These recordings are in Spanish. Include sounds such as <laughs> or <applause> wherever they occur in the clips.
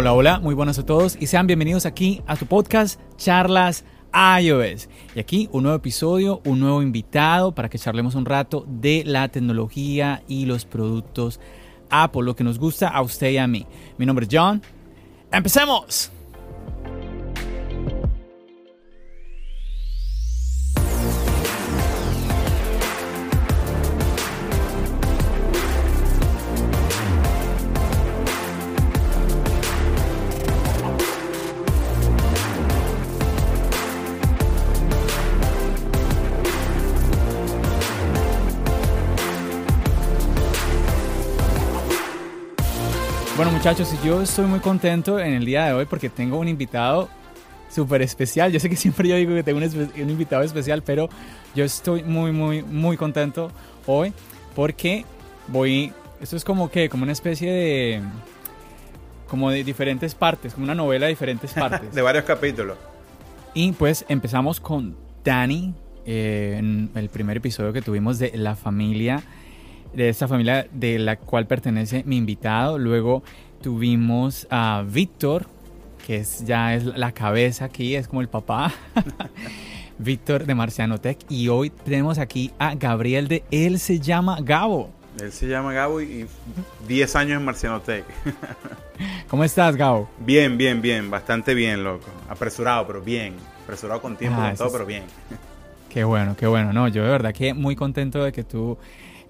Hola, hola, muy buenas a todos y sean bienvenidos aquí a tu podcast Charlas iOS. Y aquí un nuevo episodio, un nuevo invitado para que charlemos un rato de la tecnología y los productos Apple, lo que nos gusta a usted y a mí. Mi nombre es John. ¡Empecemos! Muchachos, yo estoy muy contento en el día de hoy porque tengo un invitado súper especial. Yo sé que <laughs> siempre yo digo que tengo un, invitado especial, pero yo estoy muy, muy, muy contento hoy porque voy... Esto es como que, como una especie de... Como de diferentes partes, como una novela de diferentes <laughs> partes. de varios capítulos. Y pues empezamos con Dani, eh, en el primer episodio que tuvimos de la familia, de esta familia de la cual pertenece mi invitado. Luego tuvimos a Víctor, que es, ya es la cabeza aquí, es como el papá. <laughs> Víctor de Marciano Tech. Y hoy tenemos aquí a Gabriel de Él se llama Gabo. Él se llama Gabo y 10 años en Marcianotec. <laughs> ¿Cómo estás, Gabo? bien, bien, bien. Bastante bien, loco. Apresurado, pero bien. Apresurado con tiempo, Ah, con todo, es- pero bien. Qué bueno, qué bueno. No, yo de verdad que muy contento de que tú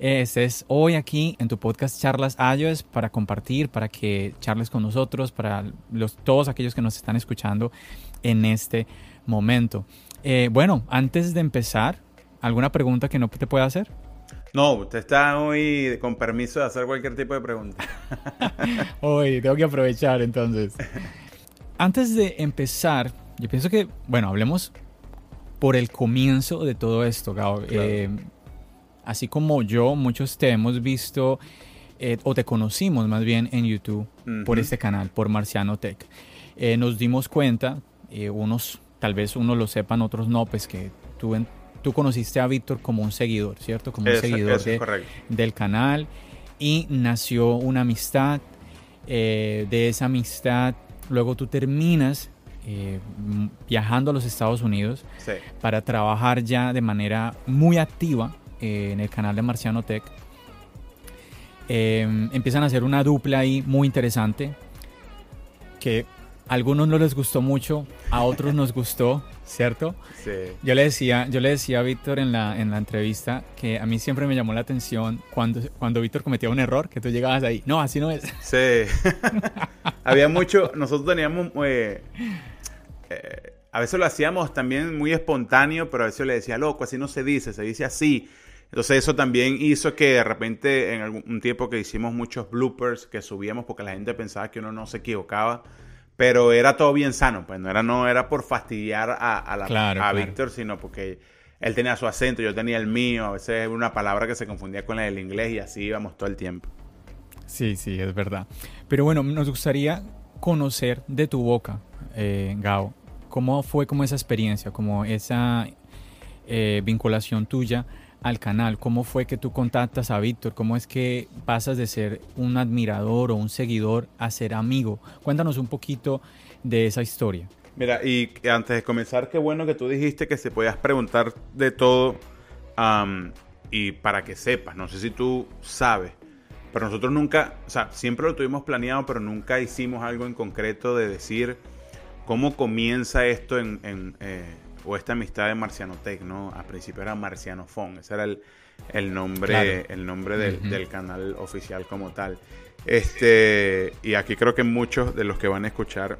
estés hoy aquí en tu podcast Charlas iOS para compartir, para que charles con nosotros, para los, todos aquellos que nos están escuchando en este momento. Eh, bueno, antes de empezar, ¿alguna pregunta que no te pueda hacer? No, usted está hoy con permiso de hacer cualquier tipo de pregunta. <laughs> Hoy tengo que aprovechar entonces. Antes de empezar, yo pienso que, bueno, hablemos por el comienzo de todo esto, Gabo. Claro. Eh, así como yo, muchos te hemos visto eh, o te conocimos más bien en YouTube por este canal, por Marciano Tech. Eh, nos dimos cuenta, eh, unos, tal vez unos lo sepan, otros no, pues que tú, en- tú conociste a Víctor como un seguidor, ¿cierto? Como un Eso- seguidor eso de, del canal y nació una amistad. de esa amistad, luego tú terminas eh, viajando a los Estados Unidos Sí. para trabajar ya de manera muy activa eh, en el canal de Marciano Tech. Eh, empiezan a hacer una dupla ahí muy interesante que a algunos no les gustó mucho, a otros nos gustó, <laughs> ¿cierto? Sí. Yo le decía, yo le decía a Víctor en la, en la entrevista que a mí siempre me llamó la atención cuando, cuando Víctor cometía un error, que tú llegabas ahí, no, así no es. <laughs> Sí. <laughs> Había mucho. Nosotros teníamos. eh, eh, a veces lo hacíamos también muy espontáneo, pero a veces le decía, loco, así no se dice, se dice así. Entonces eso también hizo que de repente en algún tiempo que hicimos muchos bloopers que subíamos porque la gente pensaba que uno no se equivocaba, pero era todo bien sano, pues no era, no era por fastidiar a, a, la- Claro, a claro. Víctor, sino porque él tenía su acento, yo tenía el mío, a veces una palabra que se confundía con la del inglés y así íbamos todo el tiempo. Sí, sí, es verdad. Pero bueno, nos gustaría conocer de tu boca, eh, Gao, cómo fue como esa experiencia, como esa eh, vinculación tuya al canal, cómo fue que tú contactas a Víctor, cómo es que pasas de ser un admirador o un seguidor a ser amigo. Cuéntanos un poquito de esa historia. Mira, y antes de comenzar, qué bueno que tú dijiste que se podías preguntar de todo y para que sepas, no sé si tú sabes, pero nosotros nunca, o sea, siempre lo tuvimos planeado, pero nunca hicimos algo en concreto de decir cómo comienza esto en, en, eh, o esta amistad de Marcianotech, ¿no? Al principio era Marcianofón, ese era el, el nombre, Claro. el nombre del, del canal oficial como tal. Este, y aquí creo que muchos de los que van a escuchar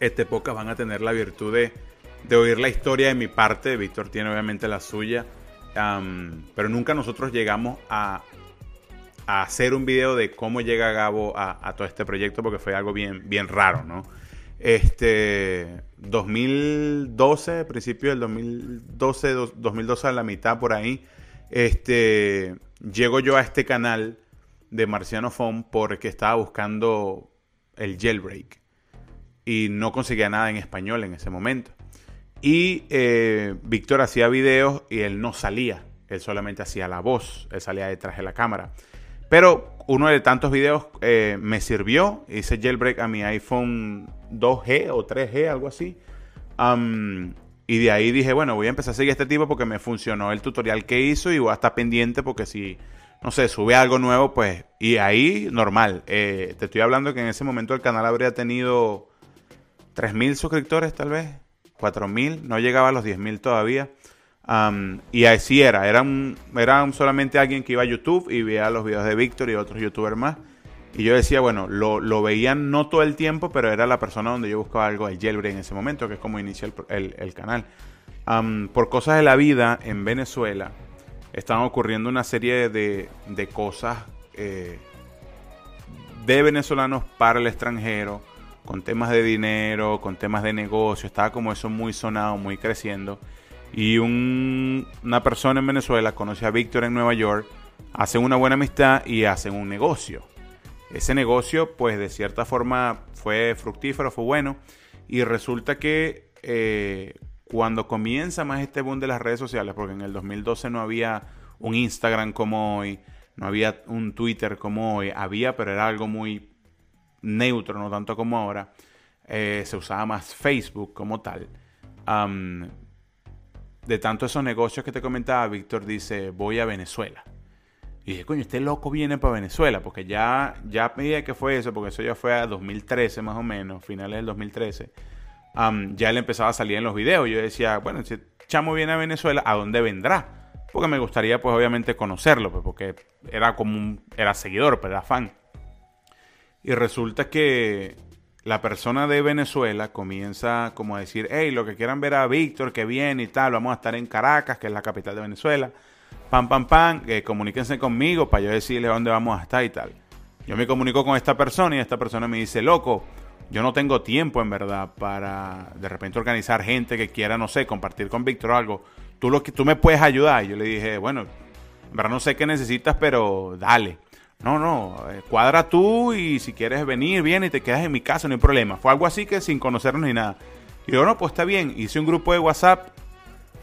este podcast van a tener la virtud de, de oír la historia de mi parte. Víctor tiene obviamente la suya. pero nunca nosotros llegamos a, hacer un video de cómo llega Gabo a, todo este proyecto porque fue algo bien, bien raro, ¿no? Este 2012, principio del 2012, 2012 a la mitad por ahí, este llego yo a este canal de Marciano Phone porque estaba buscando el jailbreak y no conseguía nada en español en ese momento. Y eh, Víctor hacía videos y él no salía, él solamente hacía la voz, él salía detrás de la cámara. Pero uno de tantos videos eh, me sirvió, hice jailbreak a mi iPhone 2G o 3G, algo así. y de ahí dije, bueno, voy a empezar a seguir este tipo porque me funcionó el tutorial que hizo y voy a estar pendiente porque si, no sé, sube algo nuevo, pues, y ahí normal. Eh, te estoy hablando que en ese momento el canal habría tenido 3.000 suscriptores tal vez. 4.000, no llegaba a los 10.000 todavía. Y así era, era, era solamente alguien que iba a YouTube y veía los videos de Víctor y otros youtubers más. Y yo decía, bueno, lo, lo veían no todo el tiempo, pero era la persona donde yo buscaba algo de jailbreak en ese momento, que es como inicia el, el, canal. por cosas de la vida, en Venezuela, estaban ocurriendo una serie de, de cosas eh, de venezolanos para el extranjero con temas de dinero, con temas de negocio, estaba como eso muy sonado, muy creciendo. Y una persona en Venezuela conoce a Víctor en Nueva York, hacen una buena amistad y hacen un negocio. Ese negocio, pues de cierta forma fue fructífero, fue bueno. Y resulta que eh, cuando comienza más este boom de las redes sociales, porque en el 2012 no había un Instagram como hoy, no había un Twitter como hoy, había, pero era algo muy neutro, no tanto como ahora, eh, se usaba más Facebook como tal. De tanto esos negocios que te comentaba, Víctor dice, voy a Venezuela. Y dije, coño, este loco viene para Venezuela, porque ya, ya medida que fue eso, porque eso ya fue a 2013 más o menos, finales del 2013, ya le empezaba a salir en los videos. Yo decía, bueno, si Chamo viene a Venezuela, ¿a dónde vendrá? Porque me gustaría, pues, obviamente, conocerlo, pues, porque era como un, era seguidor, pero pues, era fan. Y resulta que la persona de Venezuela comienza como a decir, hey, lo que quieran ver a Víctor, que viene y tal, vamos a estar en Caracas, que es la capital de Venezuela. Pam, pam, pam, que comuníquense conmigo para yo decirles dónde vamos a estar y tal. Yo me comunico con esta persona y esta persona me dice, loco, yo no tengo tiempo en verdad para de repente organizar gente que quiera, no sé, compartir con Víctor algo. Tú, lo que, tú me puedes ayudar. Y yo le dije, bueno, en verdad no sé qué necesitas, pero dale. No, no, eh, cuadra tú y si quieres venir, viene y te quedas en mi casa, no hay problema. Fue algo así que sin conocernos ni nada. Y yo, no, pues está bien. Hice un grupo de WhatsApp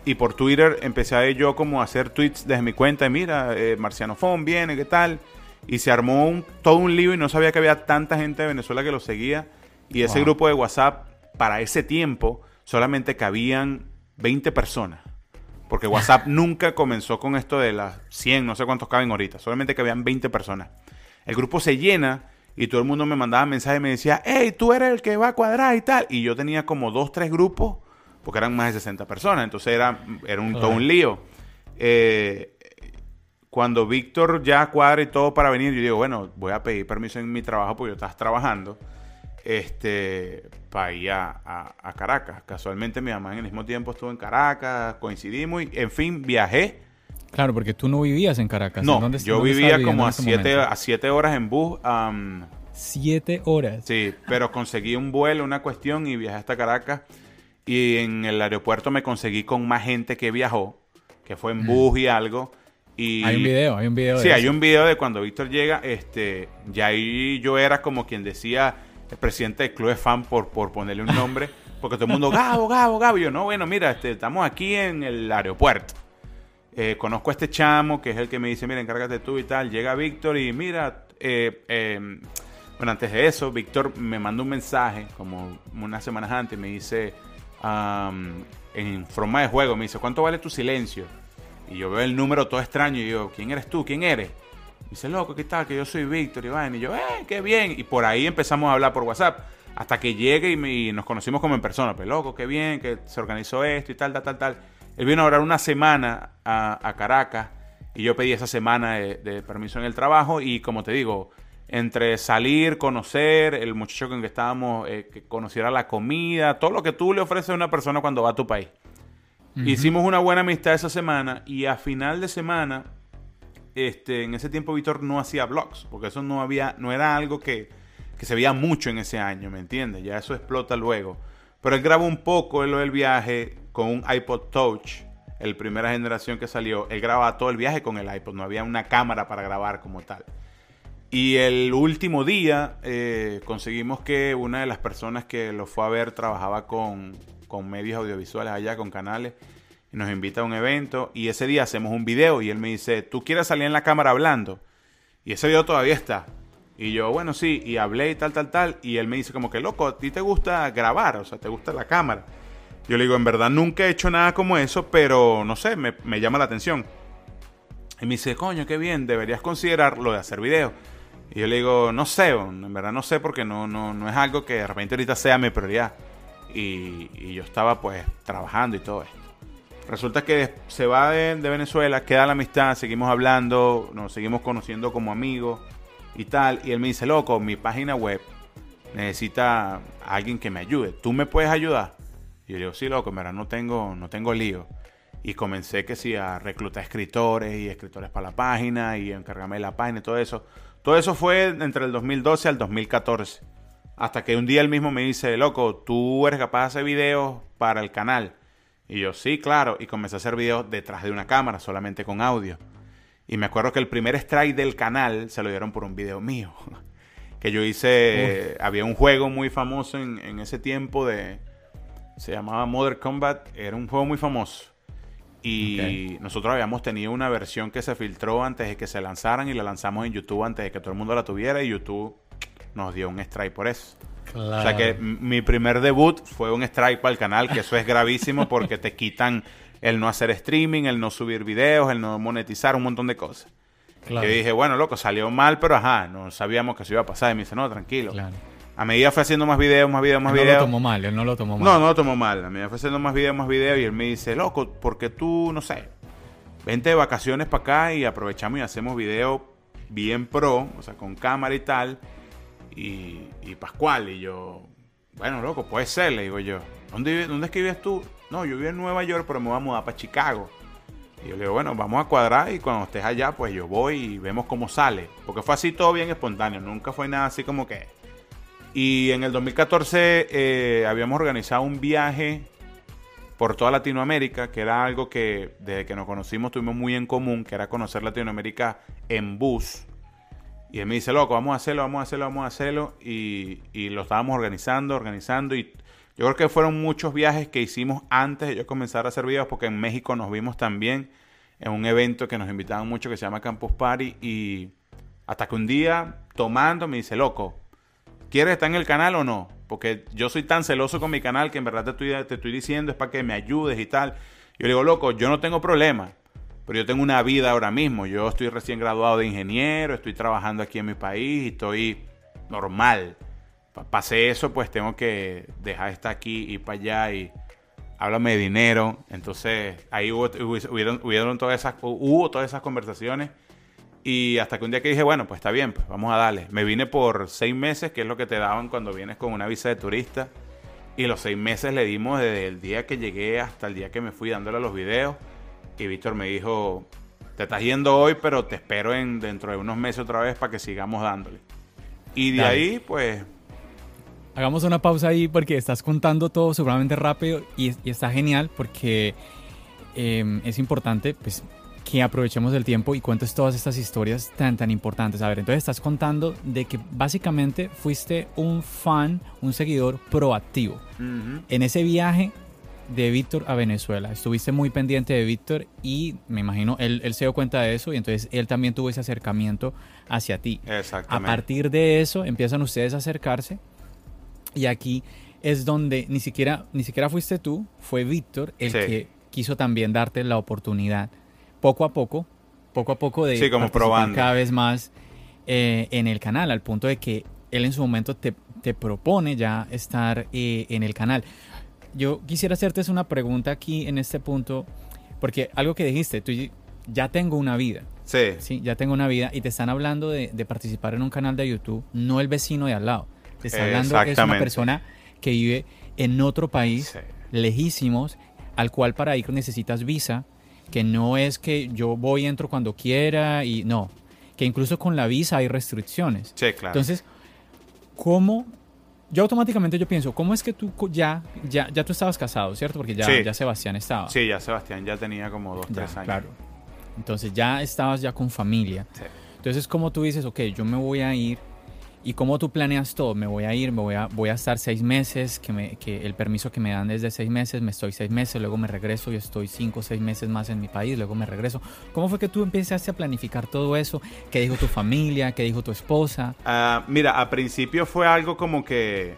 y por Twitter empecé a yo como a hacer tweets desde mi cuenta. Y mira, eh, Marciano Fon viene, ¿qué tal? Y se armó un, todo un lío y no sabía que había tanta gente de Venezuela que lo seguía. Y ese grupo de WhatsApp, para ese tiempo, solamente cabían 20 personas. Porque WhatsApp <laughs> nunca comenzó con esto de las 100, no sé cuántos caben ahorita, solamente que habían 20 personas. El grupo se llena y todo el mundo me mandaba mensajes y me decía, hey, tú eres el que va a cuadrar y tal. Y yo tenía como dos, tres grupos, porque eran más de 60 personas, entonces era, era un, todo un lío. Eh, cuando Víctor ya cuadra y todo para venir, yo digo, bueno, voy a pedir permiso en mi trabajo porque yo estás trabajando este, para ir a, Caracas. Casualmente mi mamá en el mismo tiempo estuvo en Caracas, coincidimos y, en fin, viajé. Claro, porque tú no vivías en Caracas. No, yo vivía como a siete, a siete horas en bus. siete horas. Sí, pero conseguí un vuelo, una cuestión y viajé hasta Caracas. Y en el aeropuerto me conseguí con más gente que viajó, que fue en bus y algo. Y, hay un video, hay un video. Sí, hay un video de cuando Víctor llega, este, ya ahí yo era como quien decía, el presidente del club de fan por, por ponerle un nombre, porque todo el mundo, Gabo, Gabo, Gabo. Yo, no, bueno, mira, este, estamos aquí en el aeropuerto. Eh, conozco a este chamo, que es el que me dice, mira, encárgate tú y tal. Llega Víctor y mira, eh, eh, bueno, antes de eso, Víctor me manda un mensaje, como unas semanas antes, me dice, en forma de juego, me dice, ¿cuánto vale tu silencio? Y yo veo el número todo extraño y yo, ¿quién eres tú? ¿Quién eres? Dice, loco, ¿qué tal? Que yo soy Víctor Iván. Y yo, eh, qué bien. Y por ahí empezamos a hablar por WhatsApp. Hasta que llegue y, nos conocimos como en persona. Pues, loco, qué bien, que se organizó esto y tal, tal, tal, tal. Él vino a orar una semana a, Caracas. Y yo pedí esa semana de, permiso en el trabajo. Y como te digo, entre salir, conocer, el muchacho con el que estábamos, eh, que conociera la comida, todo lo que tú le ofreces a una persona cuando va a tu país. Hicimos una buena amistad esa semana y a final de semana, este, en ese tiempo Víctor no hacía vlogs, porque eso no había, no era algo que, que se veía mucho en ese año, ¿me entiendes? Ya eso explota luego. Pero él grabó un poco lo del viaje con un iPod Touch, el primera generación que salió. Él grababa todo el viaje con el iPod, no había una cámara para grabar como tal. Y el último día eh, conseguimos que una de las personas que lo fue a ver trabajaba con, con medios audiovisuales allá, con canales, nos invita a un evento. Y ese día hacemos un video y él me dice, ¿tú quieres salir en la cámara hablando? Y ese video todavía está. Y yo, bueno, sí, y hablé y tal, tal, tal. Y él me dice como que, loco, ¿a ti te gusta grabar? O sea, ¿te gusta la cámara? Yo le digo, en verdad nunca he hecho nada como eso, pero no sé, me, me llama la atención. Y me dice, coño, qué bien, deberías considerar lo de hacer videos. Y yo le digo, no sé, en verdad no sé porque no, no, no es algo que de repente ahorita sea mi prioridad. Y, y yo estaba pues trabajando y todo esto. Resulta que se va de, Venezuela, queda la amistad, seguimos hablando, nos seguimos conociendo como amigos y tal. Y él me dice, loco, mi página web necesita alguien que me ayude. ¿Tú me puedes ayudar? Y yo digo, sí, loco, en no tengo, no tengo lío. Y comencé que sí a reclutar escritores y escritores para la página y encargarme de la página y todo eso. Todo eso fue entre el 2012 al 2014. Hasta que un día él mismo me dice, loco, tú eres capaz de hacer videos para el canal. Y yo, sí, claro. Y comencé a hacer videos detrás de una cámara, solamente con audio. Y me acuerdo que el primer strike del canal se lo dieron por un video mío. <laughs> que yo hice. Había un juego muy famoso en, en, ese tiempo de. Se llamaba Modern Combat. Era un juego muy famoso. Y okay. nosotros habíamos tenido una versión que se filtró antes de que se lanzaran y la lanzamos en YouTube antes de que todo el mundo la tuviera. Y YouTube nos dio un strike por eso. Claro. O sea que mi primer debut fue un strike para el canal, que eso es gravísimo <laughs> porque te quitan el no hacer streaming, el no subir videos, el no monetizar, un montón de cosas. Claro. Que dije, bueno, loco, salió mal, pero ajá, no sabíamos que eso iba a pasar. Y me dice, no, tranquilo. Claro. A medida fue haciendo más videos, más videos, más él videos. No lo tomó mal, él no lo tomó mal. No, no lo tomó mal. A medida fue haciendo más videos, más videos. Y él me dice, loco, porque tú, no sé, vente de vacaciones para acá y aprovechamos y hacemos videos bien pro, o sea, con cámara y tal. Y, y Pascual. Y yo, bueno, loco, puede ser, le digo yo. ¿Dónde, ¿Dónde es que vives tú? No, yo vivo en Nueva York, pero me voy a mudar para Chicago. Y yo le digo, bueno, vamos a cuadrar y cuando estés allá, pues yo voy y vemos cómo sale. Porque fue así todo bien espontáneo, nunca fue nada así como que... Y en el 2014 eh, habíamos organizado un viaje por toda Latinoamérica, que era algo que desde que nos conocimos tuvimos muy en común, que era conocer Latinoamérica en bus. Y él me dice, loco, vamos a hacerlo, vamos a hacerlo, vamos a hacerlo. Y, y lo estábamos organizando, organizando. Y yo creo que fueron muchos viajes que hicimos antes de yo comenzar a hacer videos, porque en México nos vimos también en un evento que nos invitaban mucho que se llama Campus Party. Y hasta que un día, tomando, me dice, loco, ¿quieres estar en el canal o no? Porque yo soy tan celoso con mi canal que en verdad te estoy, te estoy diciendo es para que me ayudes y tal. Yo le digo, loco, yo no tengo problema, pero yo tengo una vida ahora mismo. Yo estoy recién graduado de ingeniero, estoy trabajando aquí en mi país y estoy normal. Pasé eso, pues tengo que dejar de estar aquí y para allá y háblame de dinero. Entonces ahí hubo, hubieron, hubieron todas esas, hubo todas esas conversaciones. Y hasta que un día que dije, bueno, pues está bien, pues vamos a darle. Me vine por seis meses, que es lo que te daban cuando vienes con una visa de turista. Y los seis meses le dimos desde el día que llegué hasta el día que me fui dándole los videos. Y Víctor me dijo, te estás yendo hoy, pero te espero en, dentro de unos meses otra vez para que sigamos dándole. Y de Dale. ahí, pues... Hagamos una pausa ahí porque estás contando todo seguramente rápido y, y está genial porque eh, es importante, pues que aprovechemos el tiempo y cuentes todas estas historias tan tan importantes. A ver, entonces estás contando de que básicamente fuiste un fan, un seguidor proactivo. Uh -huh. En ese viaje de Víctor a Venezuela, estuviste muy pendiente de Víctor y me imagino él, él, se dio cuenta de eso y entonces él también tuvo ese acercamiento hacia ti. Exactamente. A partir de eso empiezan ustedes a acercarse y aquí es donde ni siquiera, ni siquiera fuiste tú, fue Víctor el sí. que quiso también darte la oportunidad poco a poco, poco a poco de sí, como probando. cada vez más eh, en el canal, al punto de que él en su momento te, te propone ya estar eh, en el canal. Yo quisiera hacerte una pregunta aquí en este punto, porque algo que dijiste, tú ya tengo una vida. Sí. Sí, ya tengo una vida y te están hablando de, de participar en un canal de YouTube, no el vecino de al lado. Te está hablando es una persona que vive en otro país, sí. lejísimos, al cual para ir necesitas visa, que no es que yo voy, entro cuando quiera y no, que incluso con la visa hay restricciones. Sí, claro. Entonces, ¿cómo? Yo automáticamente yo pienso, ¿cómo es que tú ya, ya, ya tú estabas casado, ¿cierto? Porque ya, Sí. ya Sebastián estaba. Sí, ya Sebastián ya tenía como dos, Ya, tres años. Claro. Entonces ya estabas ya con familia. Sí. Entonces, ¿cómo tú dices, ok, yo me voy a ir? ¿Y cómo tú planeas todo? Me voy a ir, me voy a, voy a estar seis meses, que, me, que el permiso que me dan es de seis meses, me estoy seis meses, luego me regreso y estoy cinco o seis meses más en mi país, luego me regreso. ¿Cómo fue que tú empezaste a planificar todo eso? ¿Qué dijo tu familia? ¿Qué dijo tu esposa? Ah, mira, a principio fue algo como que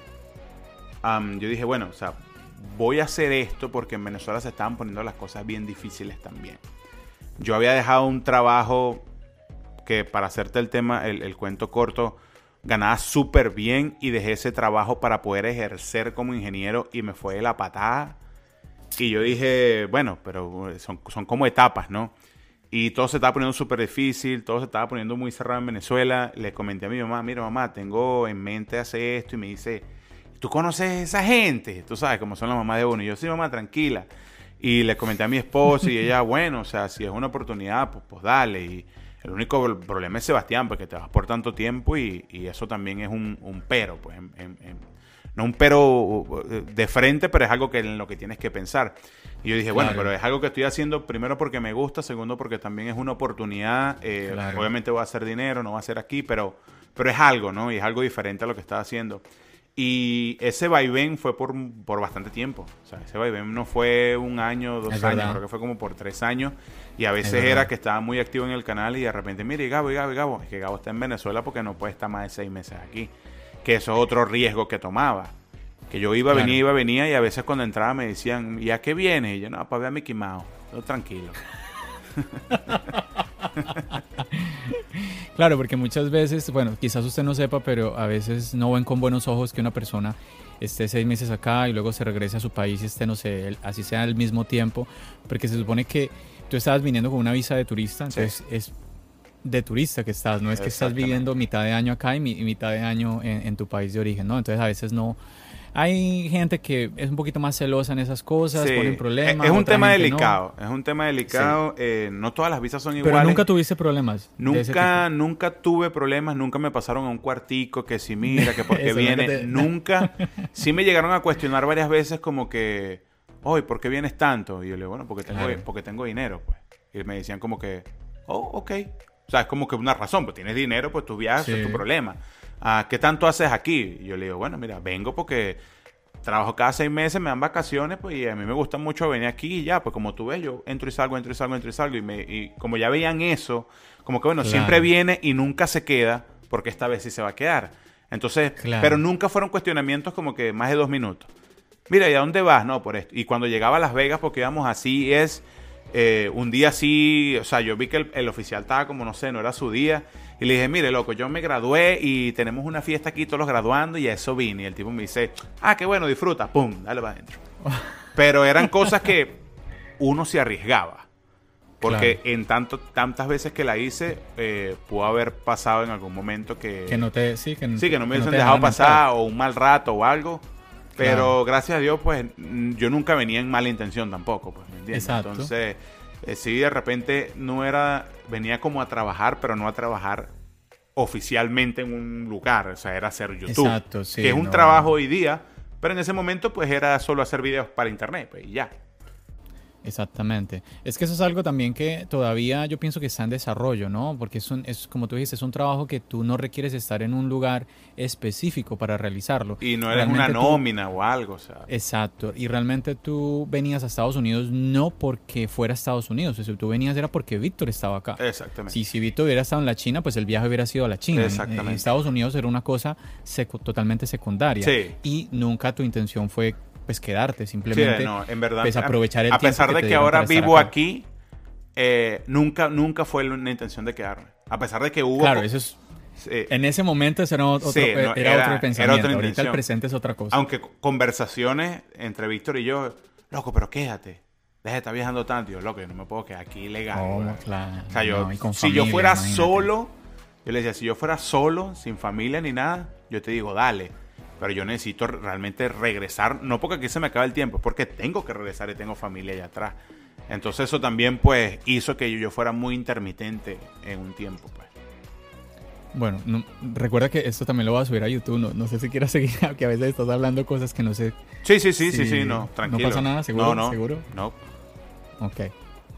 am, yo dije, bueno, o sea, voy a hacer esto porque en Venezuela se estaban poniendo las cosas bien difíciles también. Yo había dejado un trabajo que, para hacerte el tema, el, el cuento corto, ganaba súper bien y dejé ese trabajo para poder ejercer como ingeniero y me fue la patada. Y yo dije, bueno, pero son, son como etapas, ¿no? Y todo se estaba poniendo súper difícil, todo se estaba poniendo muy cerrado en Venezuela. Le comenté a mi mamá, mira mamá, tengo en mente hacer esto y me dice, ¿tú conoces esa gente? Tú sabes cómo son las mamás de uno. Y yo, sí mamá, tranquila. Y le comenté a mi esposa y ella, <laughs> bueno, o sea, si es una oportunidad, pues, pues dale. Y el único pro- problema es Sebastián, porque te vas por tanto tiempo y, y eso también es un, un pero, pues, en- en- en- no un pero de frente, pero es algo que en lo que tienes que pensar. Y yo dije, bueno, Claro. pero es algo que estoy haciendo primero porque me gusta, segundo porque también es una oportunidad. eh, Claro. Obviamente voy a hacer dinero, no va a ser aquí, pero, pero es algo, ¿no? Y es algo diferente a lo que estaba haciendo. Y ese vaivén fue por, por bastante tiempo. O sea, ese vaivén no fue un año, dos Es años, verdad. creo que fue como por tres años. Y a veces era que estaba muy activo en el canal y de repente, mire, Gabo, y Gabo, y Gabo. Es que Gabo está en Venezuela porque no puede estar más de seis meses aquí. Que eso es otro riesgo que tomaba. Que yo iba, Claro. venía, iba, venía y a veces cuando entraba me decían, ¿y a qué viene? Y yo, no, para ver a Mickey Mouse. Yo, tranquilo. <laughs> Claro, porque muchas veces, bueno, quizás usted no sepa, pero a veces no ven con buenos ojos que una persona esté seis meses acá y luego se regrese a su país y esté, no sé, así sea al mismo tiempo, porque se supone que tú estabas viniendo con una visa de turista, entonces es de turista que estás, no es que estás viviendo mitad de año acá y, mi- y mitad de año en, en tu país de origen, ¿no? Entonces a veces no... Hay gente que es un poquito más celosa en esas cosas, Sí, ponen problemas. Es, es un tema no. delicado. Es un tema delicado. eh, no todas las visas son iguales. Pero nunca tuviste problemas. Nunca, nunca tuve problemas, nunca me pasaron a un cuartico que si mira, que <laughs> porque viene, te- nunca. <laughs> Sí me llegaron a cuestionar varias veces como que, oye, ¿por qué vienes tanto? Y yo le digo, bueno, porque tengo, Claro. porque tengo dinero, pues. Y me decían como que, oh, ok. O sea, es como que una razón, pues tienes dinero, pues tu viaje es tu problema. Ah, ¿Qué tanto haces aquí? Y yo le digo, bueno, mira, vengo porque trabajo cada seis meses, me dan vacaciones, pues y a mí me gusta mucho venir aquí y ya, pues como tú ves, yo entro y salgo, entro y salgo, entro y salgo. Y, me, y como ya veían eso, como que bueno, Claro. siempre viene y nunca se queda, porque esta vez sí se va a quedar. Entonces, Claro. pero nunca fueron cuestionamientos como que más de dos minutos. Mira, ¿y a dónde vas? No, por esto. Y cuando llegaba a Las Vegas, porque íbamos así, es eh, un día así, o sea, yo vi que el, el oficial estaba como, no sé, no era su día. Y le dije, mire, loco, yo me gradué y tenemos una fiesta aquí, todos los graduando, y a eso vine. Y el tipo me dice, ah, qué bueno, disfruta, pum, dale para adentro. <laughs> Pero eran cosas que uno se arriesgaba. Porque en tanto, tantas veces que la hice, eh, pudo haber pasado en algún momento que, Que no te... Sí, que, sí, que no me hubiesen te dejado pasar entrar. o un mal rato o algo. Pero Claro. gracias a Dios, pues yo nunca venía en mala intención tampoco, pues, ¿me entiendes? Exacto. Entonces, eh, sí, de repente no era, venía como a trabajar, pero no a trabajar oficialmente en un lugar, o sea, era hacer YouTube. Exacto, sí, que es un no. trabajo hoy día, pero en ese momento pues era solo hacer videos para internet, pues y ya. Exactamente. Es que eso es algo también que todavía yo pienso que está en desarrollo, ¿no? Porque es, un, es como tú dijiste, es un trabajo que tú no requieres estar en un lugar específico para realizarlo. Y no eres una tú- nómina o algo, o sea. Exacto. Y realmente tú venías a Estados Unidos no porque fuera a Estados Unidos. O sea, tú venías era porque Víctor estaba acá. Exactamente. Si, si Víctor hubiera estado en la China, pues el viaje hubiera sido a la China. En- Exactamente. En Estados Unidos era una cosa secu- totalmente secundaria. Sí. Y nunca tu intención fue pues quedarte, Sí, simplemente no, en verdad. pues, aprovechar el a tiempo pesar que de que ahora vivo acá. aquí, eh, nunca, nunca fue una intención de quedarme. A pesar de que hubo. Claro, eso es En ese momento ese era otro, Sí, no, era era- otro era pensamiento. otra Ahorita el presente es otra cosa. aunque co- conversaciones entre Víctor y yo, loco, pero quédate. Deja de estar viajando tanto. Yo, loco, yo no me puedo quedar aquí ilegal. Claro, O sea, yo, no, con si yo familia, fuera imagínate. solo, yo le decía, si yo fuera solo, sin familia ni nada, yo te digo, dale. Pero yo necesito realmente regresar, no porque aquí se me acaba el tiempo, es porque tengo que regresar y tengo familia allá atrás. Entonces eso también pues hizo que yo fuera muy intermitente en un tiempo. Pues. Bueno, recuerda que esto también lo voy a subir a YouTube. No, no sé si quieras <laughs> seguir, que a veces estás hablando cosas que no sé. Sí, sí, sí, sí, sí, no, tranquilo. No pasa nada, seguro. No, no, ¿seguro? no. Ok.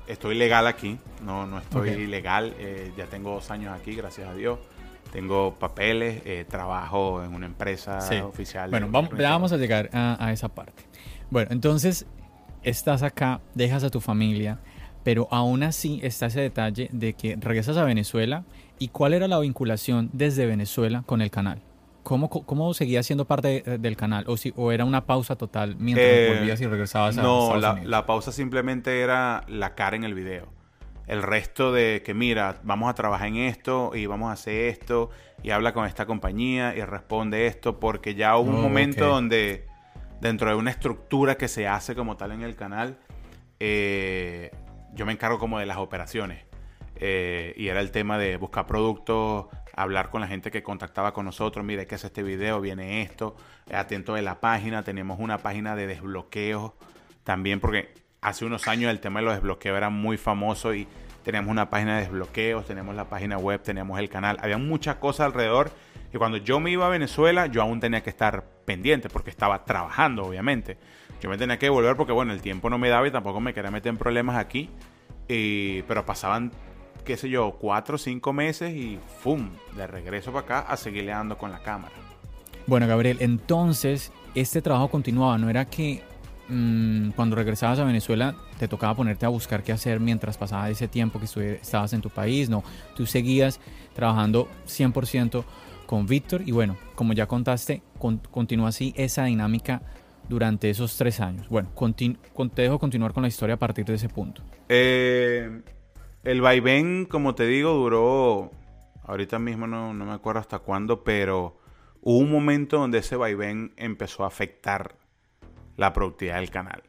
Estoy legal aquí, no, no estoy ilegal. Eh, ya tengo dos años aquí, gracias a Dios. Tengo papeles, eh, trabajo en una empresa oficial. Bueno, vamos, ya vamos a llegar a, a esa parte. Bueno, entonces estás acá, dejas a tu familia, pero aún así está ese detalle de que regresas a Venezuela y cuál era la vinculación desde Venezuela con el canal. ¿Cómo, cómo seguía siendo parte del canal? ¿O, si, ¿O era una pausa total mientras eh, volvías y regresabas a No, Estados la, Unidos? la pausa simplemente era la cara en el video. El resto de que, mira, vamos a trabajar en esto y vamos a hacer esto y habla con esta compañía y responde esto, porque ya hubo un Oh, momento donde dentro de una estructura que se hace como tal en el canal, eh, yo me encargo como de las operaciones. Eh, y era el tema de buscar productos, hablar con la gente que contactaba con nosotros, mira, que hacer este video, viene esto, atento de la página, tenemos una página de desbloqueo también, porque hace unos años el tema de los desbloqueos era muy famoso y teníamos una página de desbloqueos, teníamos la página web, teníamos el canal, había muchas cosas alrededor y cuando yo me iba a Venezuela yo aún tenía que estar pendiente porque estaba trabajando, obviamente. Yo me tenía que volver porque, bueno, el tiempo no me daba y tampoco me quería meter en problemas aquí. Y- pero pasaban, qué sé yo, cuatro o cinco meses y ¡fum! De regreso para acá a seguirle dando con la cámara. Bueno, Gabriel, entonces este trabajo continuaba, ¿no era que mm, cuando regresabas a Venezuela te tocaba ponerte a buscar qué hacer mientras pasaba ese tiempo que estabas en tu país? No, tú seguías trabajando 100% con Víctor y bueno, como ya contaste, con- continúa así esa dinámica durante esos tres años. Bueno, te dejo continuar con la historia a partir de ese punto. Eh, el vaivén, como te digo, duró. Ahorita mismo no, no me acuerdo hasta cuándo, pero hubo un momento donde ese vaivén empezó a afectar la productividad del canal.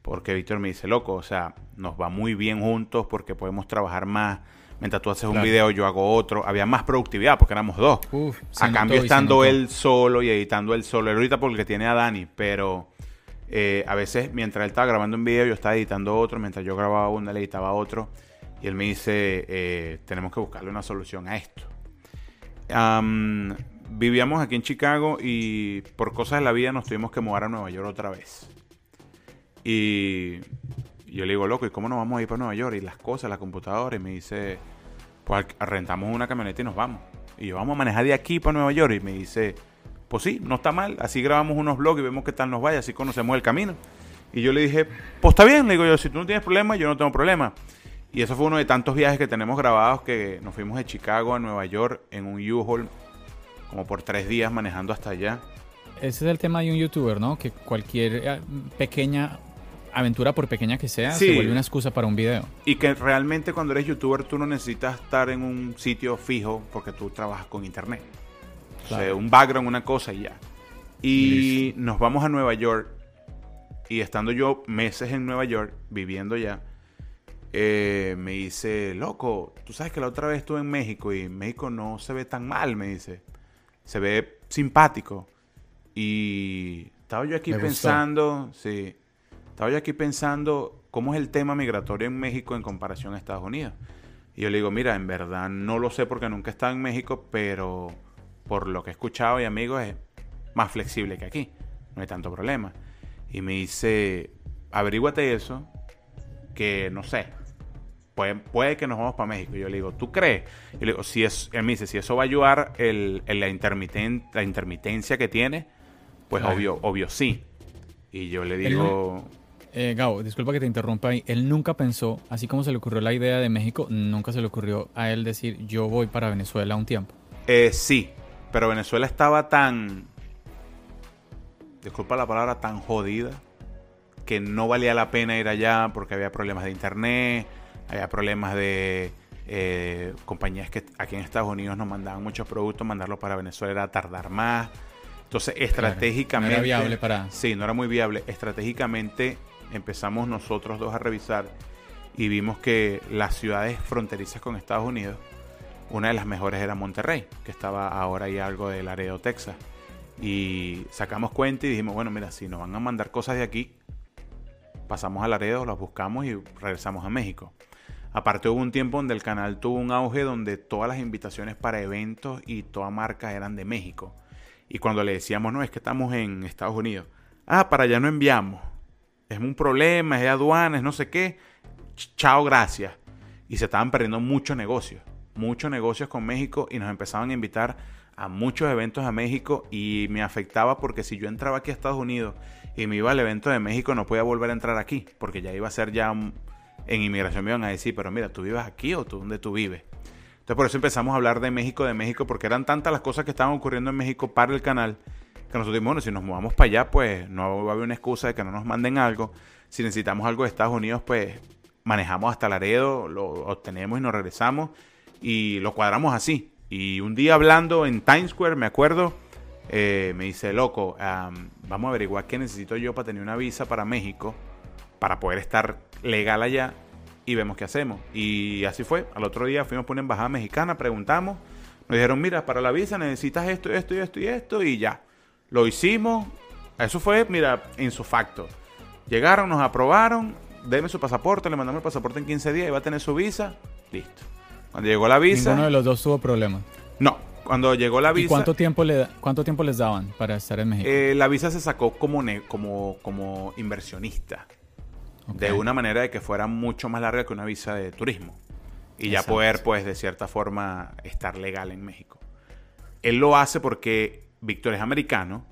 Porque Víctor me dice, loco, o sea, nos va muy bien juntos porque podemos trabajar más. Mientras tú haces un video, yo hago otro. Había más productividad porque éramos dos. Uf, a cambio estando él solo y editando él solo. Ahorita porque tiene a Dani, pero eh, a veces mientras él estaba grabando un video yo estaba editando otro, mientras yo grababa uno él editaba otro. Y él me dice, eh, tenemos que buscarle una solución a esto. Vivíamos aquí en Chicago y por cosas de la vida nos tuvimos que mudar a Nueva York otra vez. Y yo le digo, loco, ¿y cómo nos vamos a ir para Nueva York? Y las cosas, la computadora. Y me dice, pues rentamos una camioneta y nos vamos. Y yo, vamos a manejar de aquí para Nueva York. Y me dice, pues sí, no está mal. Así grabamos unos vlogs y vemos qué tal nos vaya. Así conocemos el camino. Y yo le dije, pues está bien. Le digo yo, si tú no tienes problema, yo no tengo problema. Y eso fue uno de tantos viajes que tenemos grabados que nos fuimos de Chicago a Nueva York en un U-Haul como por tres días manejando hasta allá. Ese es el tema de un youtuber, ¿no? Que cualquier eh, pequeña aventura, por pequeña que sea, Sí. se vuelve una excusa para un video. Y que realmente cuando eres youtuber tú no necesitas estar en un sitio fijo porque tú trabajas con internet. O sea, un background, una cosa y ya. Y nos vamos a Nueva York. Y estando yo meses en Nueva York, viviendo ya, eh, me dice, loco, tú sabes que la otra vez estuve en México y México no se ve tan mal, me dice. Se ve simpático. Y estaba yo aquí Me gustó. pensando, sí, estaba yo aquí pensando cómo es el tema migratorio en México en comparación a Estados Unidos. Y yo le digo, mira, en verdad no lo sé porque nunca he estado en México, pero por lo que he escuchado y amigos es más flexible que aquí. No hay tanto problema. Y me dice, averíguate eso, que no sé, puede, puede que nos vamos para México. Y yo le digo, ¿tú crees? Y le digo, si es, él me dice, si eso va a ayudar el, el- la, intermiten, la intermitencia que tiene, pues Claro. obvio, obvio sí. Y yo le digo, Eh, Gabo, disculpa que te interrumpa ahí. Él nunca pensó, así como se le ocurrió la idea de México, nunca se le ocurrió a él decir, yo voy para Venezuela un tiempo. Eh, sí, pero Venezuela estaba tan, disculpa la palabra, tan jodida que no valía la pena ir allá porque había problemas de internet, había problemas de eh, compañías que aquí en Estados Unidos nos mandaban muchos productos, mandarlos para Venezuela era tardar más. Entonces, estratégicamente... no era viable para- Sí, no era muy viable. Estratégicamente empezamos nosotros dos a revisar y vimos que las ciudades fronterizas con Estados Unidos, una de las mejores era Monterrey, que estaba ahora ahí algo de Laredo, Texas. Y sacamos cuenta y dijimos, bueno, mira, si nos van a mandar cosas de aquí, pasamos a Laredo, las buscamos y regresamos a México. Aparte hubo un tiempo donde el canal tuvo un auge donde todas las invitaciones para eventos y toda marca eran de México. Y cuando le decíamos, no, es que estamos en Estados Unidos. Ah, para allá no enviamos. Es un problema, es de aduanas, no sé qué. Chao, gracias. Y se estaban perdiendo muchos negocios. Muchos negocios con México y nos empezaban a invitar a muchos eventos a México y me afectaba porque si yo entraba aquí a Estados Unidos y me iba al evento de México no podía volver a entrar aquí porque ya iba a ser ya en inmigración me iban a decir, pero mira, tú vives aquí o tú dónde tú vives. Entonces por eso empezamos a hablar de México, de México, porque eran tantas las cosas que estaban ocurriendo en México para el canal, que nosotros dijimos, bueno, si nos movamos para allá, pues no va a haber una excusa de que no nos manden algo. Si necesitamos algo de Estados Unidos, pues manejamos hasta Laredo, lo obtenemos y nos regresamos y lo cuadramos así. Y un día hablando en Times Square, me acuerdo, eh, me dice, loco, vamos a averiguar qué necesito yo para tener una visa para México, para poder estar legal allá y vemos qué hacemos. Y así fue. Al otro día fuimos por una embajada mexicana, preguntamos, nos dijeron, mira, para la visa necesitas esto, esto y esto y esto y ya. Lo hicimos. Eso fue, mira, en su facto. Llegaron, nos aprobaron, deme su pasaporte, le mandamos el pasaporte en 15 días y va a tener su visa. Listo. Cuando llegó la visa. Ninguno de los dos tuvo problemas. No, cuando llegó la visa. ¿Y cuánto tiempo, le, cuánto tiempo les daban para estar en México? Eh, la visa se sacó como, como, como inversionista. De una manera de que fuera mucho más larga que una visa de turismo. Y ya poder, pues, de cierta forma, estar legal en México. Él lo hace porque Víctor es americano.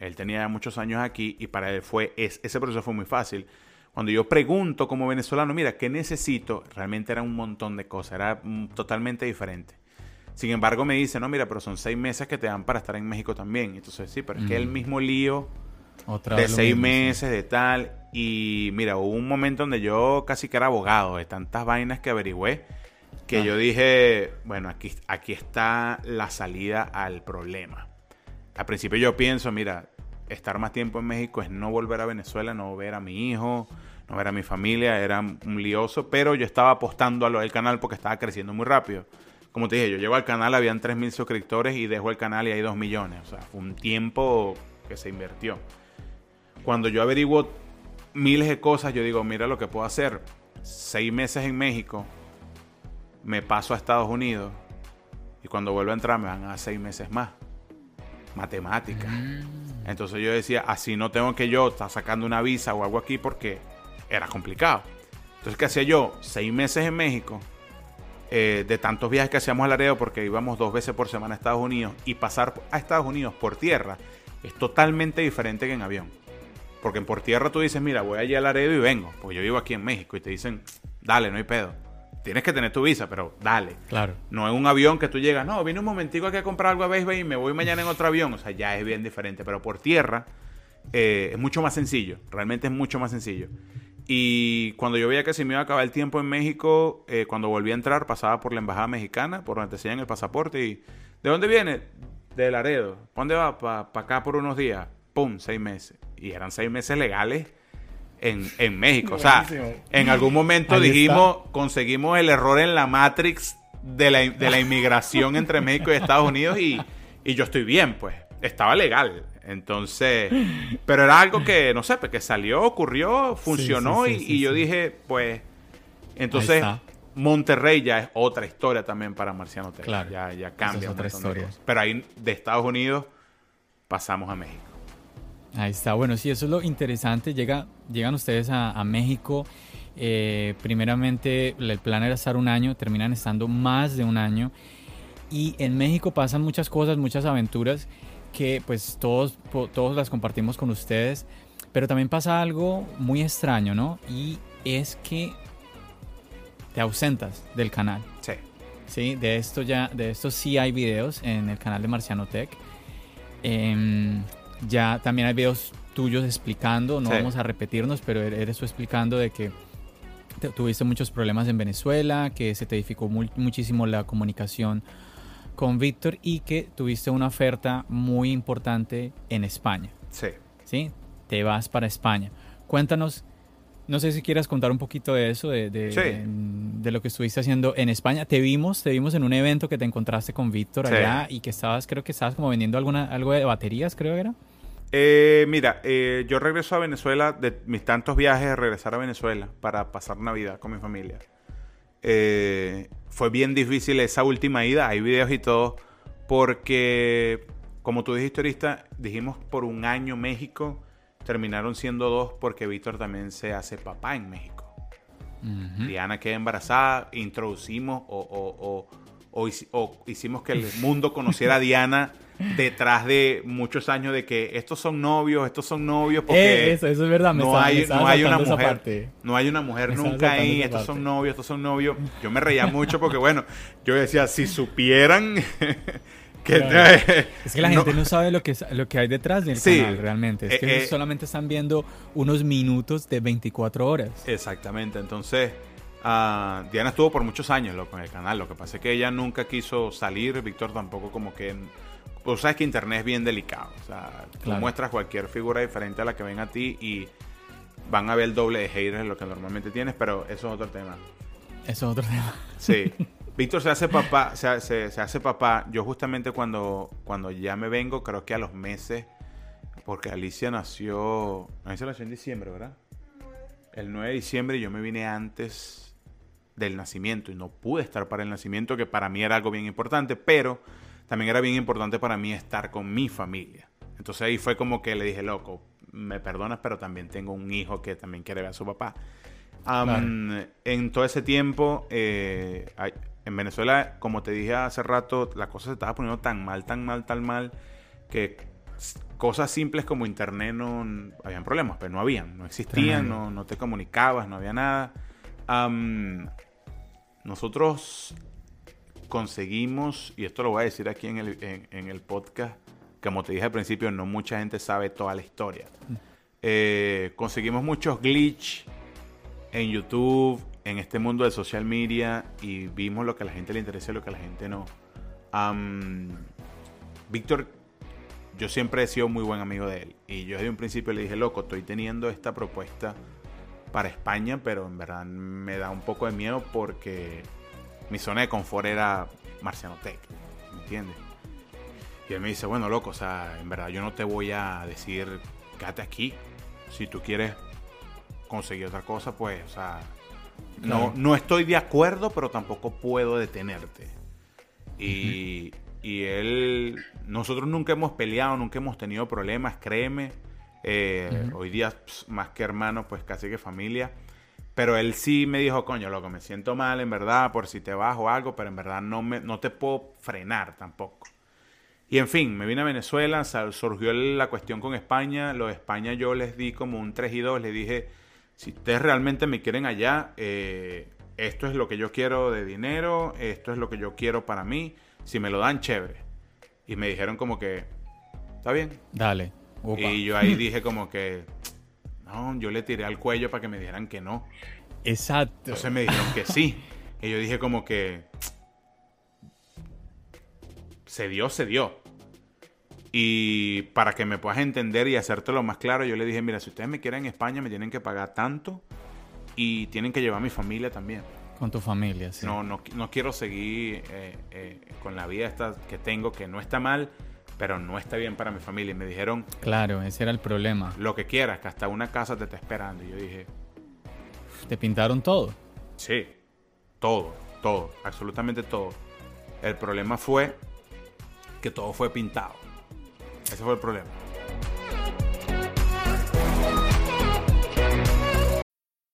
Él tenía muchos años aquí y para él fue. ese proceso fue muy fácil cuando yo pregunto como venezolano, mira, ¿qué necesito? Realmente era un montón de cosas, era mm, totalmente diferente. Sin embargo, me dice, no, mira, pero son seis meses que te dan para estar en México también. Entonces, sí, pero es que el mm. mismo lío de seis meses, de tal. Y mira, hubo un momento donde yo casi que era abogado de tantas vainas que averigüé, que ah. yo dije, bueno, aquí, aquí está la salida al problema. Al principio yo pienso, mira, estar más tiempo en México es no volver a Venezuela, no ver a mi hijo, no ver a mi familia, era un lioso, pero yo estaba apostando a lo del canal porque estaba creciendo muy rápido. Como te dije, yo llego al canal, habían 3.000 suscriptores y dejo el canal y hay 2 millones. O sea, fue un tiempo que se invirtió. Cuando yo averiguo miles de cosas, yo digo, mira lo que puedo hacer. Seis meses en México, me paso a Estados Unidos y cuando vuelvo a entrar me van a dar seis meses más. Matemática. Mm. Entonces yo decía, así no tengo que yo estar sacando una visa o algo aquí porque era complicado. Entonces, ¿qué hacía yo? Seis meses en México, eh, de tantos viajes que hacíamos a Laredo porque íbamos dos veces por semana a Estados Unidos y pasar a Estados Unidos por tierra es totalmente diferente que en avión. Porque en por tierra tú dices, mira, voy allí a Laredo y vengo, porque yo vivo aquí en México y te dicen, dale, no hay pedo tienes que tener tu visa, pero dale. Claro. No es un avión que tú llegas, no, vine un momentico aquí a comprar algo a Base y me voy mañana en otro avión. O sea, ya es bien diferente. Pero por tierra eh, es mucho más sencillo. Realmente es mucho más sencillo. Y cuando yo veía que se me iba a acabar el tiempo en México, eh, cuando volví a entrar, pasaba por la embajada mexicana, por donde te enseñan el pasaporte. y ¿De dónde viene? De Laredo. ¿Dónde va? Para acá por unos días. ¡Pum! Seis meses. Y eran seis meses legales en, México. O sea, en algún momento dijimos, conseguimos el error en la Matrix de la, inmigración <laughs> entre México y Estados Unidos y, yo estoy bien, pues. Estaba legal. Entonces, pero era algo que, no sé, pues, que salió, ocurrió, funcionó y, yo dije, pues, entonces Monterrey ya es otra historia también para Marciano Claro. Ya, ya cambia. otra historia. Pero ahí de Estados Unidos pasamos a México. Ahí está, bueno, sí, eso es lo interesante. Llega, llegan ustedes a, México. Eh, primeramente, el plan era estar un año, terminan estando más de un año. Y en México pasan muchas cosas, muchas aventuras que pues todos, todos las compartimos con ustedes. Pero también pasa algo muy extraño, ¿no? Y es que te ausentas del canal. Sí. Sí, de esto ya, de esto sí hay videos en el canal de Marciano Tech. Eh, ya también hay videos tuyos explicando, no vamos a repetirnos, pero er-, eres tú explicando de que tuviste muchos problemas en Venezuela, que se te dificultó muchísimo la comunicación con Víctor y que tuviste una oferta muy importante en España. Sí. ¿Sí? Te vas para España. Cuéntanos No sé si quieras contar un poquito de eso, de, de, Sí. de- de lo que estuviste haciendo en España. Te vimos, te vimos en un evento que te encontraste con Víctor Sí. allá y que estabas, creo que estabas como vendiendo alguna, algo de baterías, creo que era. Eh, mira, eh, yo regreso a Venezuela de mis tantos viajes de regresar a Venezuela para pasar Navidad con mi familia. Eh, fue bien difícil esa última ida, hay videos y todo, porque como tú dijiste ahorita, dijimos por un año México, terminaron siendo dos porque Víctor también se hace papá en México. Diana queda embarazada, introducimos o, o- o hicimos que el mundo conociera a Diana detrás de muchos años de que estos son novios, estos son novios, porque Eh, eso, eso es verdad, me no, hay, no hay una mujer, parte. no hay una mujer nunca ahí, estos son parte. novios, estos son novios. Yo me reía mucho porque bueno, yo decía, si supieran <laughs> que Claro. Es que la no- gente no sabe lo que, lo que hay detrás del Sí. canal realmente. Es que Eh, ellos eh. solamente están viendo unos minutos de 24 horas. Exactamente, entonces ah, Diana estuvo por muchos años loco, en el canal, lo que pasa es que ella nunca quiso salir, Víctor tampoco como que... Pues sabes que internet es bien delicado, o sea, tú Claro. muestras cualquier figura diferente a la que ven a ti y van a ver el doble de haters de lo que normalmente tienes, pero eso es otro tema. Eso es otro tema. Sí. <laughs> Víctor se hace papá, se, se- se hace papá. Yo justamente cuando, cuando ya me vengo, creo que a los meses, porque Alicia nació, Alicia nació en diciembre, ¿verdad? El 9 de diciembre yo me vine antes del nacimiento y no pude estar para el nacimiento, que para mí era algo bien importante, pero también era bien importante para mí estar con mi familia. Entonces ahí fue como que le dije, loco, me perdonas, pero también tengo un hijo que también quiere ver a su papá. Am, En todo ese tiempo, eh, en Venezuela, como te dije hace rato, la cosa se estaba poniendo tan mal, tan mal, tan mal, que cosas simples como internet no habían problemas, pero no habían, no existían, no, no te comunicabas, no había nada. Nosotros conseguimos, y esto lo voy a decir aquí en el, en- el podcast, como te dije al principio, no mucha gente sabe toda la historia. Eh, conseguimos muchos glitch en YouTube, en este mundo de social media, y vimos lo que a la gente le interesa y lo que a la gente no. Víctor, yo siempre he sido muy buen amigo de él, y yo desde un principio le dije, loco, estoy teniendo esta propuesta para España, pero en verdad me da un poco de miedo porque mi zona de confort era Marciano Tech, ¿me entiendes? Y él me dice, bueno, loco, o sea, en verdad yo no te voy a decir, quédate aquí. Si tú quieres conseguir otra cosa, pues, o sea, no, no estoy de acuerdo, pero tampoco puedo detenerte. Y, y él, nosotros nunca hemos peleado, nunca hemos tenido problemas, créeme. Eh, Hoy día, más que hermano, pues casi que familia. Pero él sí me dijo, coño, loco, me siento mal en verdad por si te vas o algo, pero en verdad no, me, no te puedo frenar tampoco. Y en fin, me vine a Venezuela, sal- surgió la cuestión con España. Lo de España yo les di como un 3 y 2, les dije, si ustedes realmente me quieren allá, eh, esto es lo que yo quiero de dinero, esto es lo que yo quiero para mí, si me lo dan, chévere. Y me dijeron como que, está bien. Dale. Opa. Y yo ahí <laughs> dije como que, no, yo le tiré al cuello para que me dijeran que no. Exacto. Entonces me dijeron que sí. <laughs> Y yo dije como que se dio, se dio. Y para que me puedas entender y hacértelo más claro, yo le dije, mira, si ustedes me quieren en España, me tienen que pagar tanto y tienen que llevar a mi familia también. Con tu familia, sí. No, no, no quiero seguir eh, eh, con la vida esta que tengo, que no está mal, pero no está bien para mi familia. Y me dijeron, Claro, ese era el problema. lo que quieras, que hasta una casa te está esperando. Y yo dije, Te pintaron todo. Sí, todo, todo, absolutamente todo. El problema fue que todo fue pintado. Ese fue el problema.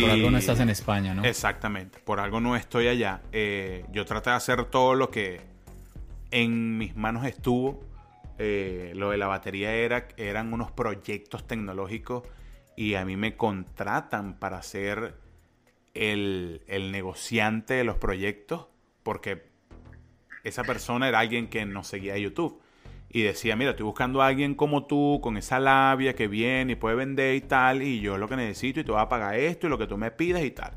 Por algo no estás en España, ¿no? Exactamente, por algo no estoy allá. Eh, yo traté de hacer todo lo que en mis manos estuvo eh, lo de la batería era, eran unos proyectos tecnológicos y a mí me contratan para ser el, el negociante de los proyectos porque esa persona era alguien que nos seguía YouTube y decía, mira, estoy buscando a alguien como tú, con esa labia que viene y puede vender y tal, y yo lo que necesito y te voy a pagar esto y lo que tú me pides y tal.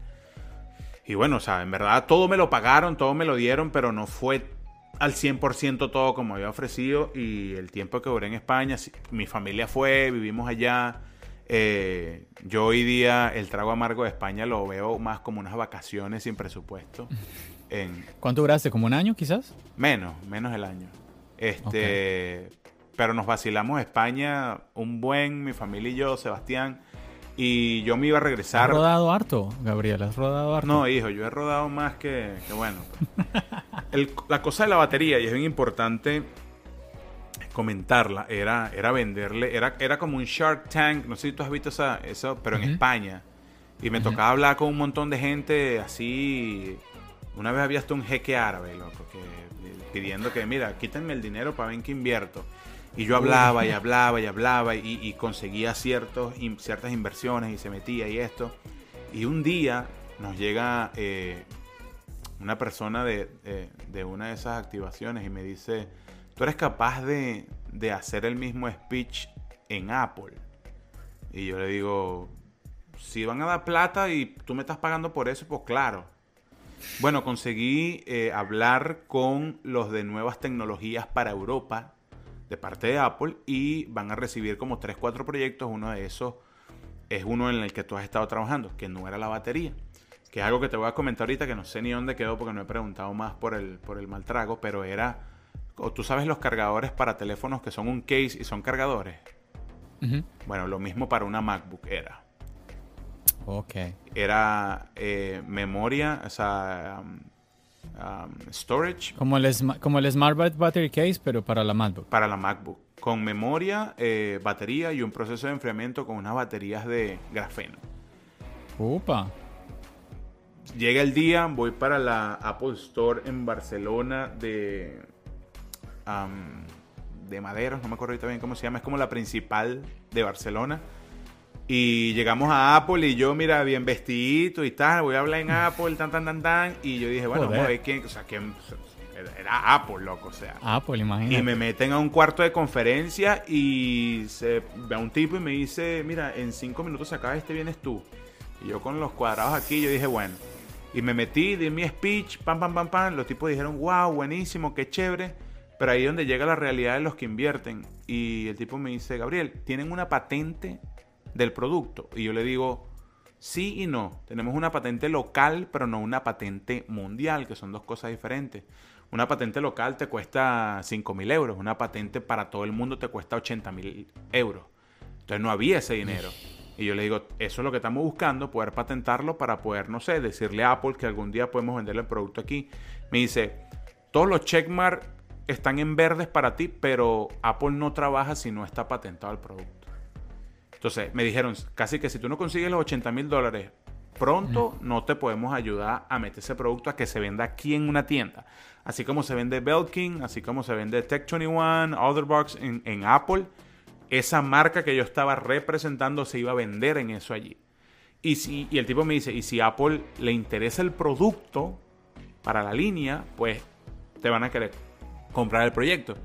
Y bueno, o sea, en verdad todo me lo pagaron, todo me lo dieron, pero no fue al 100% todo como había ofrecido y el tiempo que duré en España, mi familia fue, vivimos allá. Eh, yo hoy día el trago amargo de España lo veo más como unas vacaciones sin presupuesto. En, ¿Cuánto duraste? ¿Como un año quizás? Menos, menos el año. Este, pero nos vacilamos España un buen, mi familia y yo, Sebastián. Y yo me iba a regresar. ¿Has rodado harto, Gabriel? ¿Has rodado harto? No, hijo, yo he rodado más que, bueno. la cosa de la batería, y es bien importante comentarla, era, era venderle, era, era como un Shark Tank, no sé si tú has visto esa, eso, pero en España. Y me tocaba hablar con un montón de gente así. Una vez había hasta un jeque árabe, loco, que pidiendo que, mira, quítenme el dinero para ver en qué invierto. Y yo hablaba y hablaba y hablaba y, conseguía ciertos, ciertas inversiones y se metía y esto. Y un día nos llega eh, una persona de, una de esas activaciones y me dice, tú eres capaz de, de hacer el mismo speech en Apple. Y yo le digo, si van a dar plata y tú me estás pagando por eso, pues claro. Bueno, conseguí eh, hablar con los de nuevas tecnologías para Europa de parte de Apple y van a recibir como 3, 4 proyectos. Uno de esos es uno en el que tú has estado trabajando, que no era la batería. Que es algo que te voy a comentar ahorita que no sé ni dónde quedó porque no he preguntado más por el, por el mal trago, pero era, o tú sabes los cargadores para teléfonos que son un case y son cargadores. Bueno, lo mismo para una MacBook era. Ok. Era eh, memoria, o sea, um, um, storage. Como el, como el Smart Battery Case, pero para la MacBook. Para la MacBook. Con memoria, eh, batería y un proceso de enfriamiento con unas baterías de grafeno. Upa. Llega el día, voy para la Apple Store en Barcelona de. Um, de maderos, no me acuerdo ahorita bien cómo se llama, es como la principal de Barcelona. Y llegamos a Apple y yo, mira, bien vestidito y tal, voy a hablar en Apple, tan, tan, tan, tan. Y yo dije, bueno, vamos a ver quién, o sea, quién, era Apple, loco, o sea. Apple, imagínate. Y me meten a un cuarto de conferencia y se ve a un tipo y me dice, mira, en cinco minutos se acaba este, vienes tú. Y yo con los cuadrados aquí, yo dije, bueno. Y me metí, di mi speech, pam, pam, pam, pam. Los tipos dijeron, wow, buenísimo, qué chévere. Pero ahí es donde llega la realidad de los que invierten. Y el tipo me dice, Gabriel, tienen una patente del producto. Y yo le digo, sí y no. Tenemos una patente local, pero no una patente mundial, que son dos cosas diferentes. Una patente local te cuesta 5 mil euros, una patente para todo el mundo te cuesta 80 mil euros. Entonces no había ese dinero. Y yo le digo, eso es lo que estamos buscando, poder patentarlo para poder, no sé, decirle a Apple que algún día podemos venderle el producto aquí. Me dice, todos los checkmarks están en verdes para ti, pero Apple no trabaja si no está patentado el producto. Entonces me dijeron, casi que si tú no consigues los 80 mil dólares pronto, no te podemos ayudar a meter ese producto a que se venda aquí en una tienda. Así como se vende Belkin, así como se vende Tech21, Otherbox en, en Apple, esa marca que yo estaba representando se iba a vender en eso allí. Y, si, y el tipo me dice, y si Apple le interesa el producto para la línea, pues te van a querer comprar el proyecto.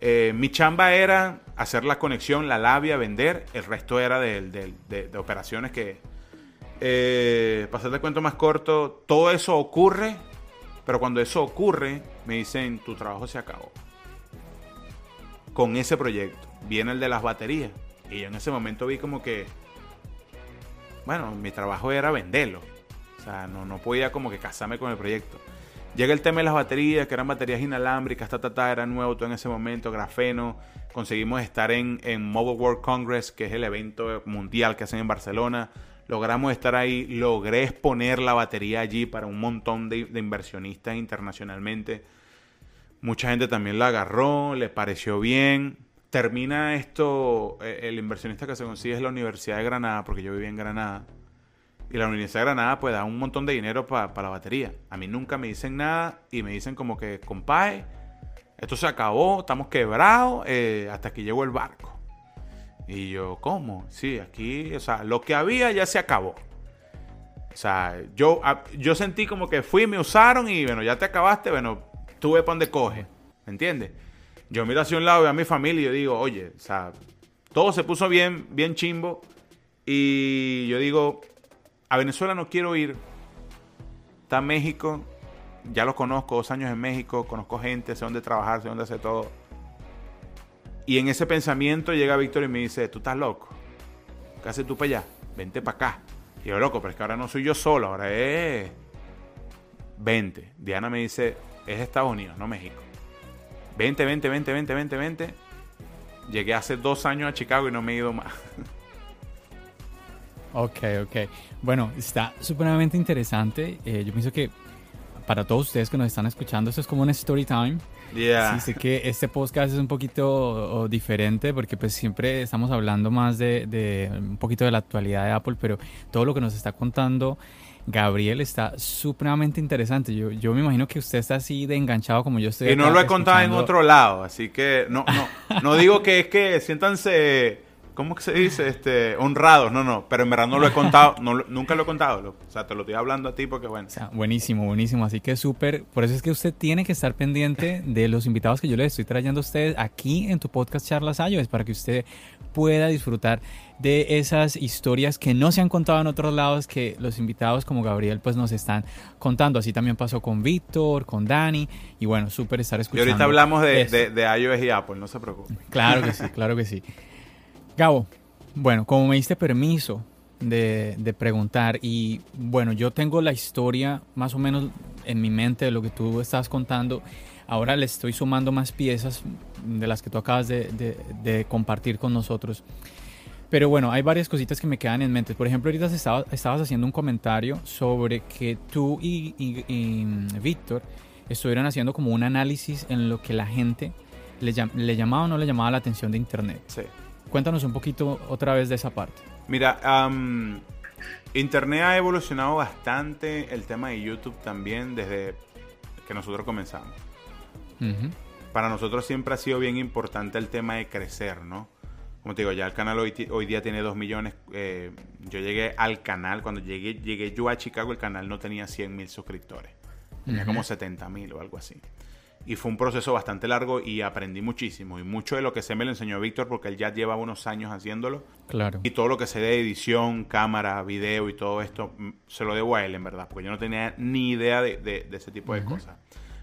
Eh, mi chamba era hacer la conexión, la labia, vender. El resto era de, operaciones que... Eh, hacerte cuento más corto, todo eso ocurre, pero cuando eso ocurre, me dicen, tu trabajo se acabó. Con ese proyecto. Viene el de las baterías. Y yo en ese momento vi como que, bueno, mi trabajo era venderlo. O sea, no, no podía como que casarme con el proyecto. Llega el tema de las baterías, que eran baterías inalámbricas, ta, ta, ta, era nuevo todo en ese momento, grafeno. Conseguimos estar en, en Mobile World Congress, que es el evento mundial que hacen en Barcelona. Logramos estar ahí, logré exponer la batería allí para un montón de, inversionistas internacionalmente. Mucha gente también la agarró, le pareció bien. Termina esto, eh, el inversionista que se consigue es la Universidad de Granada, porque yo vivía en Granada y la Universidad de Granada pues da un montón de dinero para la batería. A mí nunca me dicen nada y me dicen como que, compadre, esto se acabó, estamos quebrados, eh, hasta que llegó el barco. Y yo, ¿cómo? Sí, aquí, o sea, lo que había ya se acabó. O sea, yo, yo sentí como que fui, me usaron y bueno, ya te acabaste, bueno, tuve para donde coge. ¿Me entiendes? Yo miro hacia un lado, veo a mi familia y yo digo, oye, o sea, todo se puso bien, bien chimbo. Y yo digo, a Venezuela no quiero ir. Está México, ya lo conozco, dos años en México, conozco gente, sé dónde trabajar, sé dónde hacer todo. Y en ese pensamiento llega Víctor y me dice, tú estás loco. ¿Qué haces tú para allá? Vente para acá. Y yo, loco, pero es que ahora no soy yo solo, ahora es... Vente. Diana me dice, es Estados Unidos, no México. Vente, vente, vente, vente, vente, vente. Llegué hace dos años a Chicago y no me he ido más. <laughs> Ok, ok. Bueno, está supremamente interesante. Eh, yo pienso que para todos ustedes que nos están escuchando, esto es como un story time. Yeah. Sí, sé que este podcast es un poquito diferente porque pues siempre estamos hablando más de, de, un poquito de la actualidad de Apple, pero todo lo que nos está contando Gabriel está supremamente interesante. Yo, yo me imagino que usted está así de enganchado como yo estoy. Y no lo he contado en otro lado, así que no, no, no digo que es que siéntanse ¿cómo que se dice? Este, honrados, no, no, pero en verdad no lo he contado, no, nunca lo he contado, o sea, te lo estoy hablando a ti porque bueno. O sea, buenísimo, buenísimo, así que súper, por eso es que usted tiene que estar pendiente de los invitados que yo le estoy trayendo a ustedes aquí en tu podcast Charlas es para que usted pueda disfrutar de esas historias que no se han contado en otros lados que los invitados como Gabriel pues nos están contando. Así también pasó con Víctor, con Dani y bueno, súper estar escuchando. Y ahorita hablamos de, de, de iOS y Apple, no se preocupe. Claro que sí, claro que sí. Gabo, bueno, como me diste permiso de, preguntar y bueno, yo tengo la historia más o menos en mi mente de lo que tú estás contando. Ahora le estoy sumando más piezas de las que tú acabas de, compartir con nosotros. Pero bueno, hay varias cositas que me quedan en mente. Por ejemplo, ahorita estabas haciendo un comentario sobre que tú y, y, Víctor estuvieron haciendo como un análisis en lo que la gente le, le llamaba o no le llamaba la atención de Internet. Sí. Cuéntanos un poquito otra vez de esa parte. Mira, Internet ha evolucionado bastante, el tema de YouTube también desde que nosotros comenzamos. Para nosotros siempre ha sido bien importante el tema de crecer, ¿no? Como te digo, ya el canal hoy, hoy día tiene 2 millones. Eh, yo llegué al canal, cuando llegué, llegué yo a Chicago, el canal no tenía 100 mil suscriptores. Tenía como 70 mil o algo así. Y fue un proceso bastante largo y aprendí muchísimo. Y mucho de lo que sé me lo enseñó Víctor porque él ya lleva unos años haciéndolo. Claro. Y todo lo que sé de edición, cámara, video y todo esto, mm, se lo debo a él, en verdad. Porque yo no tenía ni idea de, ese tipo de cosas.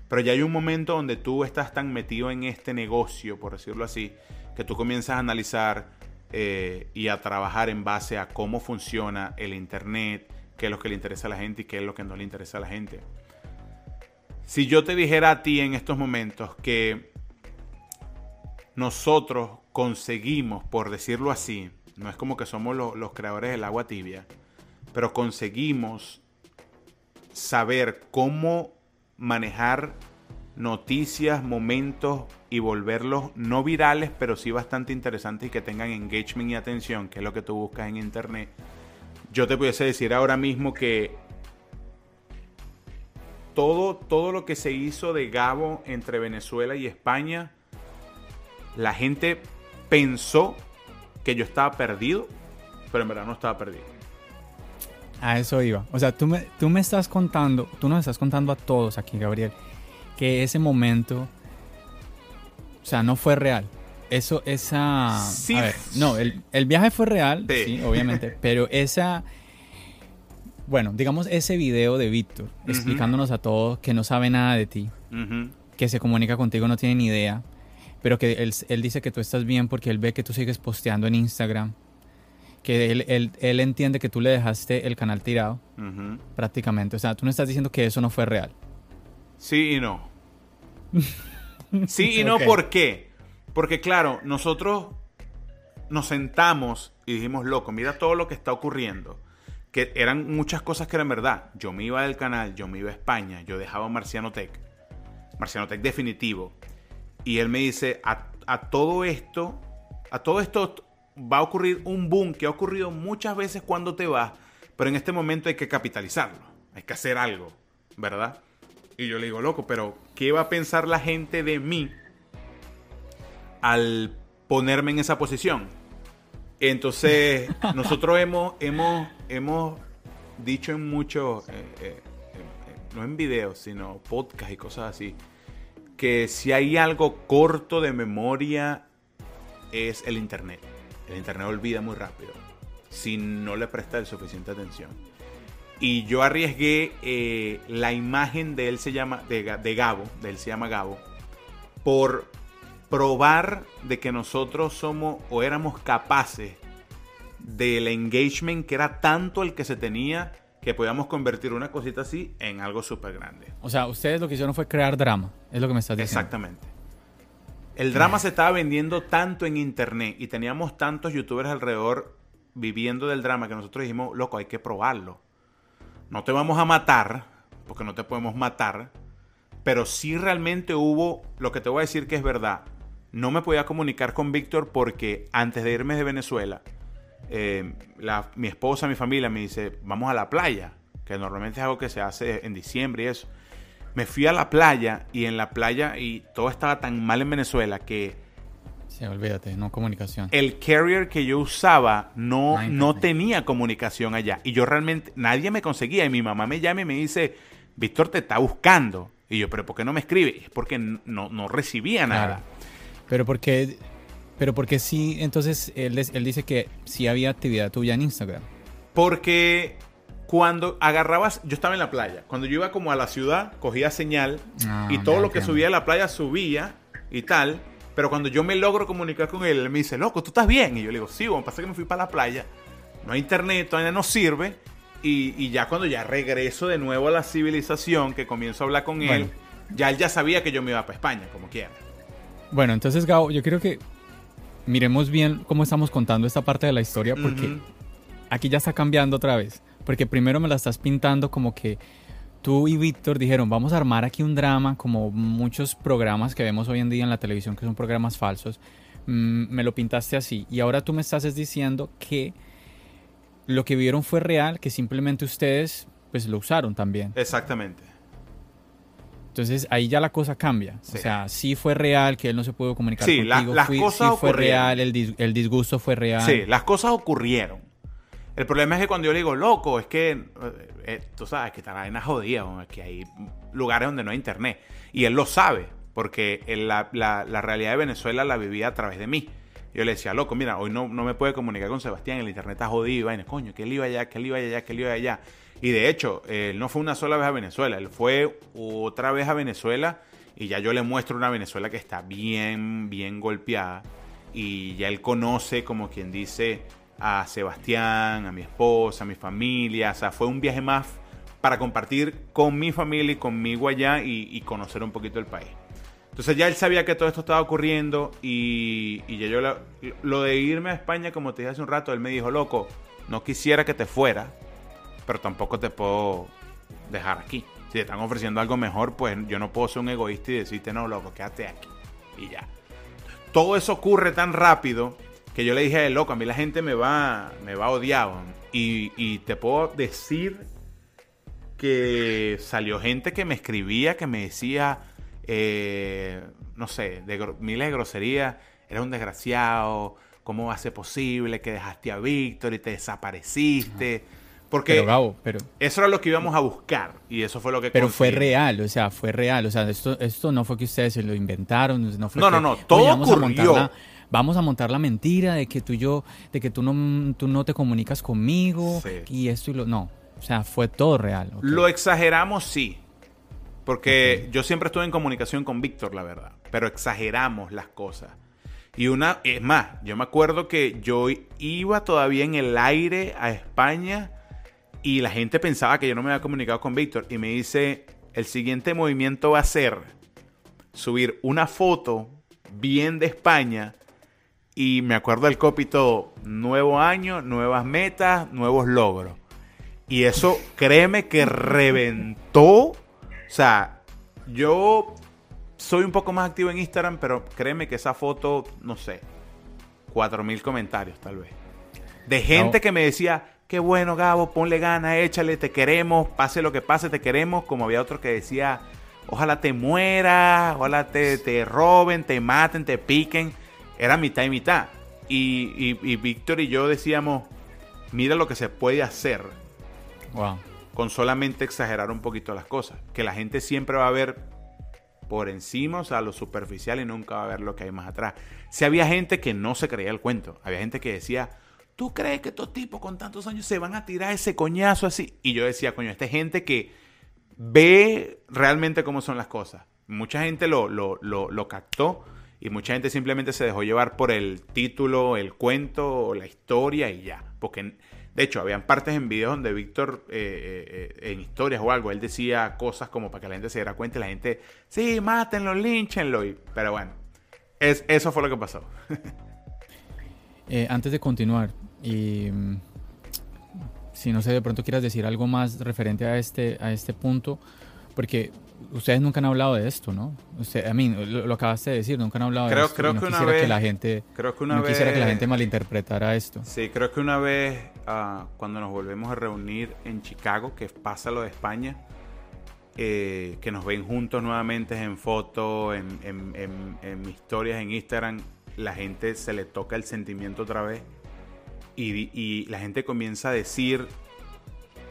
Pero ya hay un momento donde tú estás tan metido en este negocio, por decirlo así, que tú comienzas a analizar eh, y a trabajar en base a cómo funciona el Internet, qué es lo que le interesa a la gente y qué es lo que no le interesa a la gente. Si yo te dijera a ti en estos momentos que nosotros conseguimos, por decirlo así, no es como que somos los creadores del agua tibia, pero conseguimos saber cómo manejar noticias, momentos y volverlos no virales, pero sí bastante interesantes y que tengan engagement y atención, que es lo que tú buscas en internet. Yo te pudiese decir ahora mismo que todo, todo lo que se hizo de Gabo entre Venezuela y España, la gente pensó que yo estaba perdido, pero en verdad no estaba perdido. A eso iba. O sea, tú me, tú me estás contando, tú nos estás contando a todos aquí, Gabriel, que ese momento, o sea, no fue real. Eso, esa... Sí. A ver, no, el, el viaje fue real, sí obviamente, <laughs> pero esa bueno, digamos ese video de Víctor explicándonos a todos que no sabe nada de ti, que se comunica contigo, no tiene ni idea, pero que él, dice que tú estás bien porque él ve que tú sigues posteando en Instagram, que él, entiende que tú le dejaste el canal tirado, prácticamente. O sea, tú no estás diciendo que eso no fue real. Sí y no. <laughs> sí y no, ¿por qué? Porque claro, nosotros nos sentamos y dijimos, loco, mira todo lo que está ocurriendo que eran muchas cosas que eran verdad. Yo me iba del canal, yo me iba a España, yo dejaba Marciano Tech. Marciano Tech definitivo. Y él me dice, a, todo esto, a todo esto va a ocurrir un boom que ha ocurrido muchas veces cuando te vas, pero en este momento hay que capitalizarlo, hay que hacer algo, ¿verdad? Y yo le digo, loco, pero ¿qué va a pensar la gente de mí al ponerme en esa posición. Entonces, <laughs> nosotros hemos, hemos, hemos dicho en muchos, eh, eh, eh, no en videos, sino podcast y cosas así, que si hay algo corto de memoria es el Internet. El Internet olvida muy rápido si no le presta suficiente atención. Y yo arriesgué la imagen de él se llama, de, Gabo, de él se llama Gabo, por probar de que nosotros somos o éramos capaces del engagement que era tanto el que se tenía que podíamos convertir una cosita así en algo súper grande. O sea, ustedes lo que hicieron fue crear drama, es lo que me estás diciendo. Exactamente. El drama se estaba vendiendo tanto en internet y teníamos tantos youtubers alrededor viviendo del drama que nosotros dijimos, loco, hay que probarlo. No te vamos a matar, porque no te podemos matar, pero sí realmente hubo, lo que te voy a decir que es verdad, no me podía comunicar con Víctor porque antes de irme de Venezuela, eh, mi esposa, mi familia me dice, vamos a la playa, que normalmente es algo que se hace en diciembre y eso. Me fui a la playa y en la playa y todo estaba tan mal en Venezuela que... Sí, olvídate, no comunicación. El carrier que yo usaba no, no tenía comunicación allá. Y yo realmente, nadie me conseguía. Y mi mamá me llama y me dice, Víctor te está buscando. Y yo, pero ¿por qué no me escribe? Es porque no, no recibía nada. Pero porque, pero porque sí, entonces él, él dice que sí había actividad tuya en Instagram. Porque cuando agarrabas, yo estaba en la playa, cuando yo iba como a la ciudad, cogía señal ah, y todo lo que subía a la playa subía y tal. Pero cuando yo me logro comunicar con él, él me dice, loco, ¿tú estás bien? Y yo le digo, sí, bueno, pasa que me fui para la playa, no hay internet, todavía no sirve. Y, ya cuando ya regreso de nuevo a la civilización, que comienzo a hablar con él, ya él ya sabía que yo me iba para España, como quiera. Bueno, entonces Gabo, yo creo que miremos bien cómo estamos contando esta parte de la historia porque aquí ya está cambiando otra vez. Porque primero me la estás pintando como que tú y Víctor dijeron, vamos a armar aquí un drama, como muchos programas que vemos hoy en día en la televisión que son programas falsos. Mm, me lo pintaste así. Y ahora tú me estás diciendo que lo que vieron fue real, que simplemente ustedes pues lo usaron también. Exactamente. Entonces ahí ya la cosa cambia. O sea, sí fue real que él no se pudo comunicar sí, contigo. las cosas sí fue real, el, disgusto fue real. Sí, las cosas ocurrieron. El problema es que cuando yo le digo, loco, es que, eh, eh, tú sabes, que está la vaina jodida, es que hay lugares donde no hay internet. Y él lo sabe, porque la, la, realidad de Venezuela la vivía a través de mí. Yo le decía, loco, mira, hoy no, no me puede comunicar con Sebastián, el internet está jodido, vaina, coño, que él iba allá, que él iba allá, que él iba allá. Y de hecho, él no fue una sola vez a Venezuela, él fue otra vez a Venezuela y ya yo le muestro una Venezuela que está bien, bien golpeada. Y ya él conoce, como quien dice, a Sebastián, a mi esposa, a mi familia. O sea, fue un viaje más para compartir con mi familia y conmigo allá y, conocer un poquito el país. Entonces ya él sabía que todo esto estaba ocurriendo y, ya yo lo, lo, de irme a España, como te dije hace un rato, él me dijo, loco, no quisiera que te fuera, pero tampoco te puedo dejar aquí. Si te están ofreciendo algo mejor, pues yo no puedo ser un egoísta y decirte, no, loco, quédate aquí. Y ya. Todo eso ocurre tan rápido que yo le dije a loco, a mí la gente me va, me va a odiar. Y, y te puedo decir que salió gente que me escribía, que me decía, eh, no sé, de miles de groserías, eres un desgraciado, ¿cómo va a ser posible que dejaste a Víctor y te desapareciste? Porque pero, eso era lo que íbamos a buscar y eso fue lo que Pero fue real, o sea, fue real. O sea, esto, esto no fue que ustedes se lo inventaron. No, no, no, no, todo ocurrió. vamos a montar la mentira de que tú y yo, de que tú no, tú no te comunicas conmigo y esto y lo... No, o sea, fue todo real. Lo exageramos, sí. Porque yo siempre estuve en comunicación con Víctor, la verdad. Pero exageramos las cosas. Y una, es más, yo me acuerdo que yo iba todavía en el aire a España y la gente pensaba que yo no me había comunicado con Víctor. Y me dice, el siguiente movimiento va a ser subir una foto bien de España. Y me acuerdo del copy todo, nuevo año, nuevas metas, nuevos logros. Y eso, créeme que reventó. O sea, yo soy un poco más activo en Instagram, pero créeme que esa foto, no sé, 4.000 comentarios tal vez. De gente que me decía, qué bueno Gabo, ponle ganas, échale, te queremos, pase lo que pase, te queremos, como había otro que decía, ojalá te mueras, ojalá te, te roben, te maten, te piquen. era mitad y mitad. Y, y, Víctor y yo decíamos, mira lo que se puede hacer. Wow. Con solamente exagerar un poquito las cosas. Que la gente siempre va a ver por encima, o sea, lo superficial y nunca va a ver lo que hay más atrás. Si había gente que no se creía el cuento, había gente que decía, ¿tú crees que estos tipos con tantos años se van a tirar ese coñazo así? Y yo decía, coño, esta gente que ve realmente cómo son las cosas. Mucha gente lo, lo, lo, captó y mucha gente simplemente se dejó llevar por el título, el cuento, la historia y ya. Porque, de hecho, habían partes en videos donde Víctor, eh, eh, en historias o algo, él decía cosas como para que la gente se diera cuenta y la gente, sí, mátenlo, línchenlo. pero bueno, es, eso fue lo que pasó. <laughs> Eh, antes de continuar, y mm, si no sé, de pronto quieras decir algo más referente a este, a este punto, porque ustedes nunca han hablado de esto, ¿no? Usted, a mí, lo, acabaste de decir, nunca han hablado de esto. Creo no que una vez, que la gente, creo que una no vez, quisiera que la gente malinterpretara esto. Sí, creo que una vez uh, cuando nos volvemos a reunir en Chicago, que pasa lo de España, eh, que nos ven juntos nuevamente en fotos, en, en, en, en historias en Instagram, la gente se le toca el sentimiento otra vez y, la gente comienza a decir,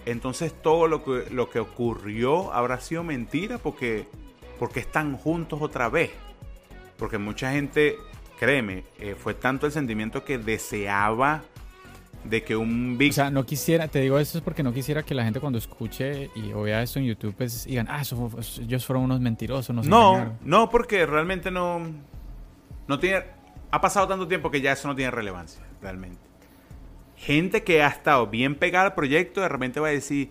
entonces todo lo que, lo que ocurrió habrá sido mentira porque, porque están juntos otra vez. Porque mucha gente, créeme, eh, fue tanto el sentimiento que deseaba de que un Big... O sea, no quisiera, te digo esto es porque no quisiera que la gente cuando escuche y o vea esto en YouTube pues digan, ah, ellos fueron unos mentirosos, No, no, porque realmente no, no tiene, ha pasado tanto tiempo que ya eso no tiene relevancia, realmente gente que ha estado bien pegada al proyecto de repente va a decir,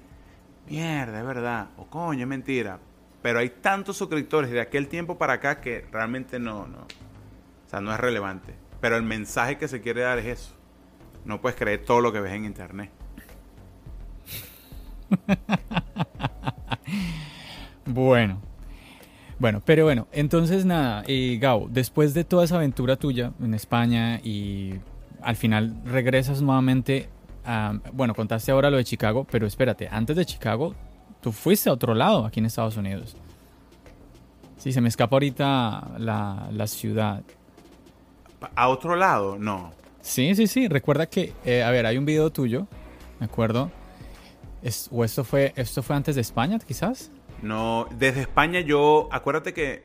mierda, es verdad, o coño, es mentira. Pero hay tantos suscriptores de aquel tiempo para acá que realmente no, no. O sea, no es relevante. Pero el mensaje que se quiere dar es eso. No puedes creer todo lo que ves en internet. <laughs> bueno. Bueno, pero bueno, entonces nada, eh, Gabo, después de toda esa aventura tuya en España y al final regresas nuevamente a, bueno, contaste ahora lo de Chicago, pero espérate, antes de Chicago, tú fuiste a otro lado aquí en Estados Unidos. Sí, se me escapa ahorita la, la ciudad. ¿A otro lado? No. Sí, sí, sí. Recuerda que, eh, a ver, hay un video tuyo, ¿me acuerdo? Es, ¿O esto fue, esto fue antes de España, quizás? No, desde España yo, acuérdate que,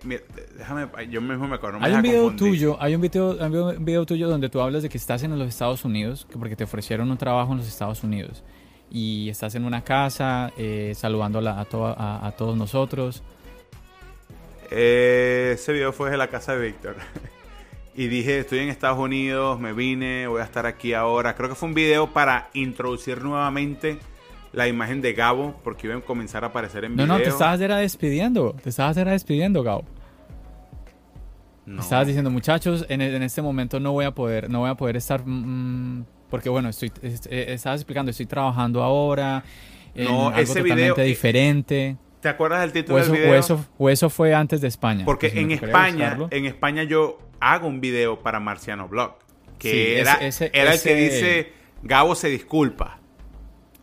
déjame, yo mismo me acuerdo. hay un video tuyo, hay un video, un video tuyo donde tú hablas de que estás en los Estados Unidos, porque te ofrecieron un trabajo en los Estados Unidos y estás en una casa eh, saludando a, a, todos nosotros. Eh, ese video fue de la casa de Víctor. <laughs> y dije, estoy en Estados Unidos, me vine, voy a estar aquí ahora. Creo que fue un video para introducir nuevamente la imagen de Gabo porque iba a comenzar a aparecer en video. No, no, te estabas era despidiendo. Te estabas era despidiendo, Gabo. Estabas diciendo, muchachos, en, en, este momento no voy a poder, no voy a poder estar. Mm, porque bueno, estoy, eh, estabas explicando, estoy trabajando ahora. En no, algo ese totalmente video, diferente. ¿Te acuerdas del título del video? O eso, o eso fue antes de España. Porque en España, en España yo hago un video para Marciano Blog. Que era, era el que dice, Gabo se disculpa.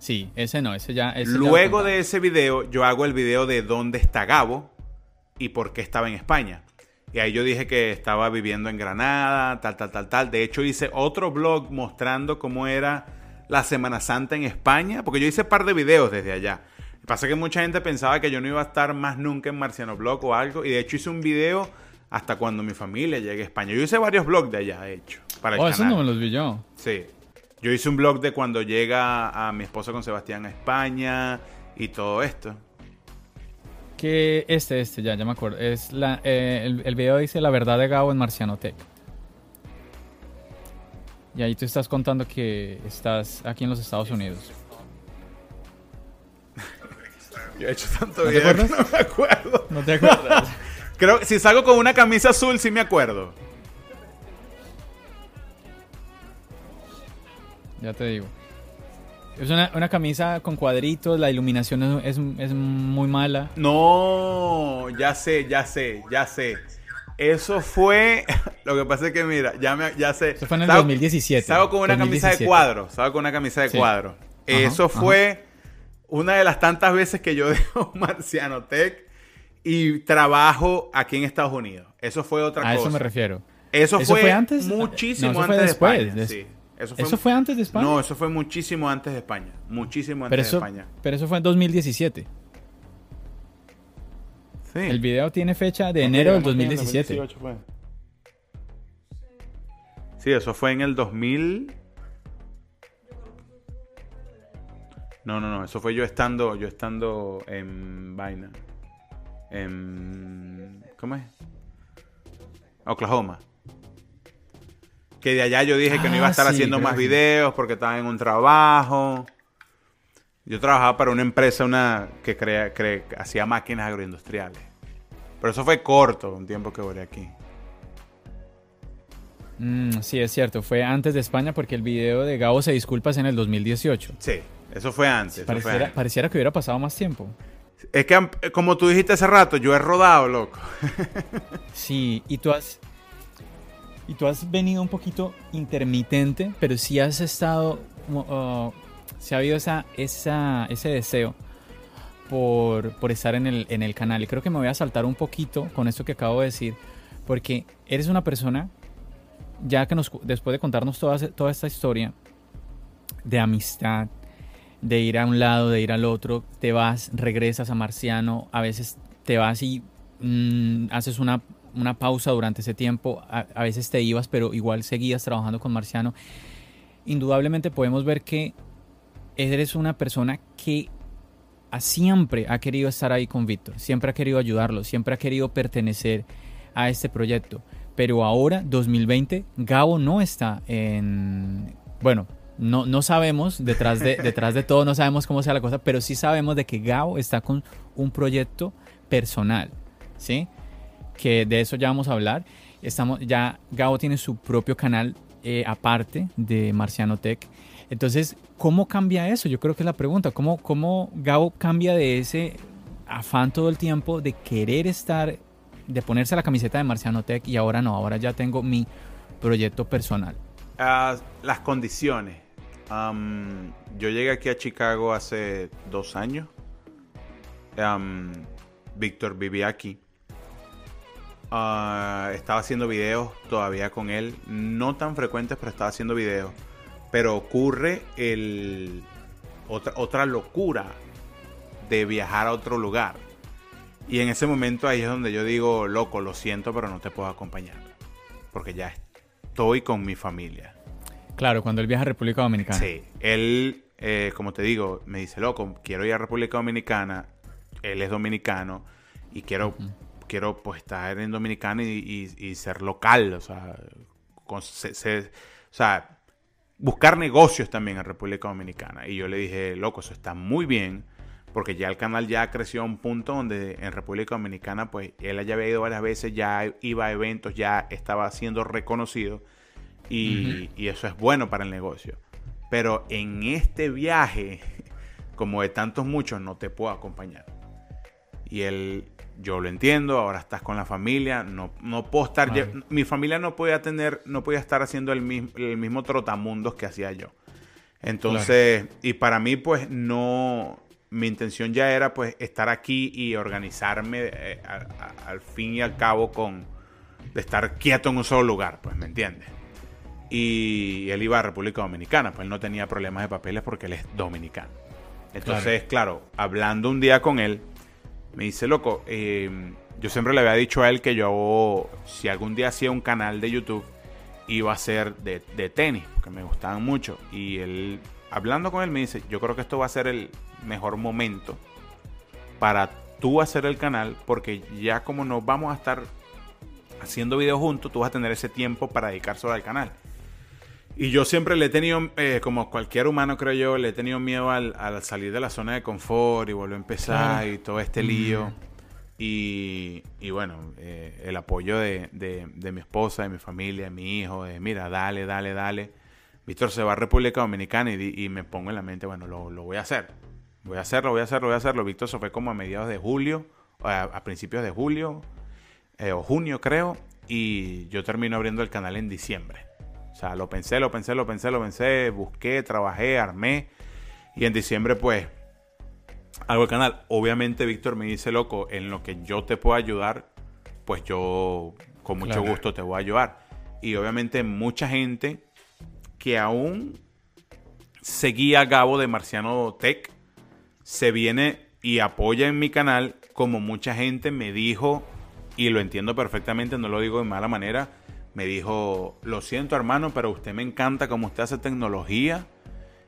Sí, ese no, ese ya. Luego de ese video, yo hago el video de dónde está Gabo y por qué estaba en España. Y ahí yo dije que estaba viviendo en Granada, tal, tal, tal, tal. De hecho, hice otro blog mostrando cómo era la Semana Santa en España, porque yo hice un par de videos desde allá. Pasa que mucha gente pensaba que yo no iba a estar más nunca en Marciano Blog o algo, y de hecho hice un video hasta cuando mi familia llegue a España. Yo hice varios blogs de allá, de hecho, para el oh, eso no me los vi yo. Sí. Yo hice un blog de cuando llega a mi esposa con Sebastián a España y todo esto. Que este, este, ya, ya me acuerdo. Es la, eh, el, video dice La verdad de Gabo en Marciano Tech. Y ahí tú estás contando que estás aquí en los Estados Unidos. <laughs> Yo he hecho tanto ¿No video que no me acuerdo. No te acuerdas. <laughs> Creo que si salgo con una camisa azul sí me acuerdo. Ya te digo. Es una, camisa con cuadritos, la iluminación es, muy mala. No, ya sé, ya sé, ya sé. Eso fue. <laughs> Lo que pasa es que, mira, ya, me, ya sé. Eso fue en el 2017. Estaba con una camisa de cuadro. Estaba con una camisa de cuadro. Eso fue una de las tantas veces que yo <laughs> dejo Marciano Tech y trabajo aquí en Estados Unidos. Eso fue otra cosa. A eso me refiero. Eso, ¿Eso fue, fue antes? muchísimo No, eso fue antes después, de España. des- sí. Eso ¿Eso fue antes de España? No, eso fue muchísimo antes de España. Muchísimo antes de España. pero eso fue en 2017. Sí. El video tiene fecha de enero del 2017. Sí, eso fue en el 2000. No, no, no, eso fue yo estando, yo estando en vaina. En ¿cómo es? Oklahoma. Que de allá yo dije que no iba a Ah, estar sí, haciendo más videos porque estaba en un trabajo. Yo trabajaba para una empresa una que crea, cre- hacía máquinas agroindustriales. Pero eso fue corto, un tiempo que volé aquí. Mm, sí, es cierto. Fue antes de España porque el video de Gabo se disculpa es en el 2018. Sí, eso fue antes. eso fue Pareciera, antes. pareciera que hubiera pasado más tiempo. Es que, como tú dijiste hace rato, yo he rodado, loco. <laughs> Sí, y tú has. Y tú has venido un poquito intermitente, pero sí has estado. uh, sí ha habido esa, esa, ese deseo por, por estar en el, en el canal. Y creo que me voy a saltar un poquito con esto que acabo de decir, porque eres una persona, ya que nos, después de contarnos toda, toda esta historia de amistad, de ir a un lado, de ir al otro, te vas, regresas a Marciano, a veces te vas y mm, haces una, una pausa durante ese tiempo, a, veces te ibas, pero igual seguías trabajando con Marciano. Indudablemente podemos ver que eres una persona que siempre ha querido estar ahí con Víctor, siempre ha querido ayudarlo, siempre ha querido pertenecer a este proyecto. Pero ahora, 2020, Gabo no está en... Bueno, no, no sabemos, detrás de, detrás de todo no sabemos cómo sea la cosa, pero sí sabemos de que Gabo está con un proyecto personal, ¿sí? Que de eso ya vamos a hablar. Estamos, ya Gabo tiene su propio canal eh, aparte de Marciano Tech. Entonces, ¿cómo cambia eso? Yo creo que es la pregunta. ¿Cómo, ¿Cómo Gabo cambia de ese afán todo el tiempo de querer estar, de ponerse la camiseta de Marciano Tech y ahora no, ahora ya tengo mi proyecto personal? Ah, las condiciones. Am, yo llegué aquí a Chicago hace dos años. Am, Víctor vivía aquí. Ah, estaba haciendo videos todavía con él. No tan frecuentes, pero estaba haciendo videos. Pero ocurre el otra, otra locura de viajar a otro lugar. Y en ese momento ahí es donde yo digo, loco, lo siento, pero no te puedo acompañar. Porque ya estoy con mi familia. Claro, cuando él viaja a República Dominicana. Sí, él, eh, como te digo, me dice, loco, quiero ir a República Dominicana. Él es dominicano y quiero, quiero pues estar en Dominicana y, y- y ser local, o sea, con- se- se- o sea, buscar negocios también en República Dominicana. Y yo le dije, loco, eso está muy bien, porque ya el canal ya creció a un punto donde en República Dominicana, pues él ya había ido varias veces, ya iba a eventos, ya estaba siendo reconocido. Y, y eso es bueno para el negocio. Pero en este viaje, <laughs> como de tantos muchos, no te puedo acompañar. Y él, yo lo entiendo, ahora estás con la familia, no, no puedo estar, mi familia no podía tener, no podía estar haciendo el mismo, el mismo trotamundos que hacía yo. Entonces, y para mí, pues, no, mi intención ya era, pues, estar aquí y organizarme eh, a- a- al fin y al cabo con, de estar quieto en un solo lugar, pues, ¿me entiendes? Y él iba a República Dominicana, pues él no tenía problemas de papeles porque él es dominicano. Entonces, claro, hablando un día con él, me dice, loco, eh, yo siempre le había dicho a él que yo, si algún día hacía un canal de YouTube, iba a ser de, de tenis, porque me gustaban mucho. Y él, hablando con él, me dice, yo creo que esto va a ser el mejor momento para tú hacer el canal, porque ya como nos vamos a estar haciendo videos juntos, tú vas a tener ese tiempo para dedicar solo al canal. Y yo siempre le he tenido, eh, como cualquier humano creo yo, le he tenido miedo al, al salir de la zona de confort y volver a empezar Claro. y todo este lío. Y, y bueno, eh, el apoyo de, de- de mi esposa, de mi familia, de mi hijo, de mira, dale, dale, dale. Víctor se va a República Dominicana y, y me pongo en la mente, bueno, lo, lo voy a hacer. Voy a hacerlo, voy a hacerlo, voy a hacerlo. Víctor se fue como a mediados de julio, a, a principios de julio, eh, o junio creo, y yo termino abriendo el canal en diciembre. O sea, lo pensé, lo pensé, lo pensé, lo pensé, busqué, trabajé, armé, y en diciembre pues hago el canal. Obviamente Víctor me dice, loco, en lo que yo te puedo ayudar, pues yo con mucho Claro. gusto te voy a ayudar. y obviamente mucha gente que aún seguía a Gabo de Marciano Tech se viene y apoya en mi canal como mucha gente me dijo y lo entiendo perfectamente, no lo digo de mala manera, me dijo, lo siento hermano, pero usted me encanta como usted hace tecnología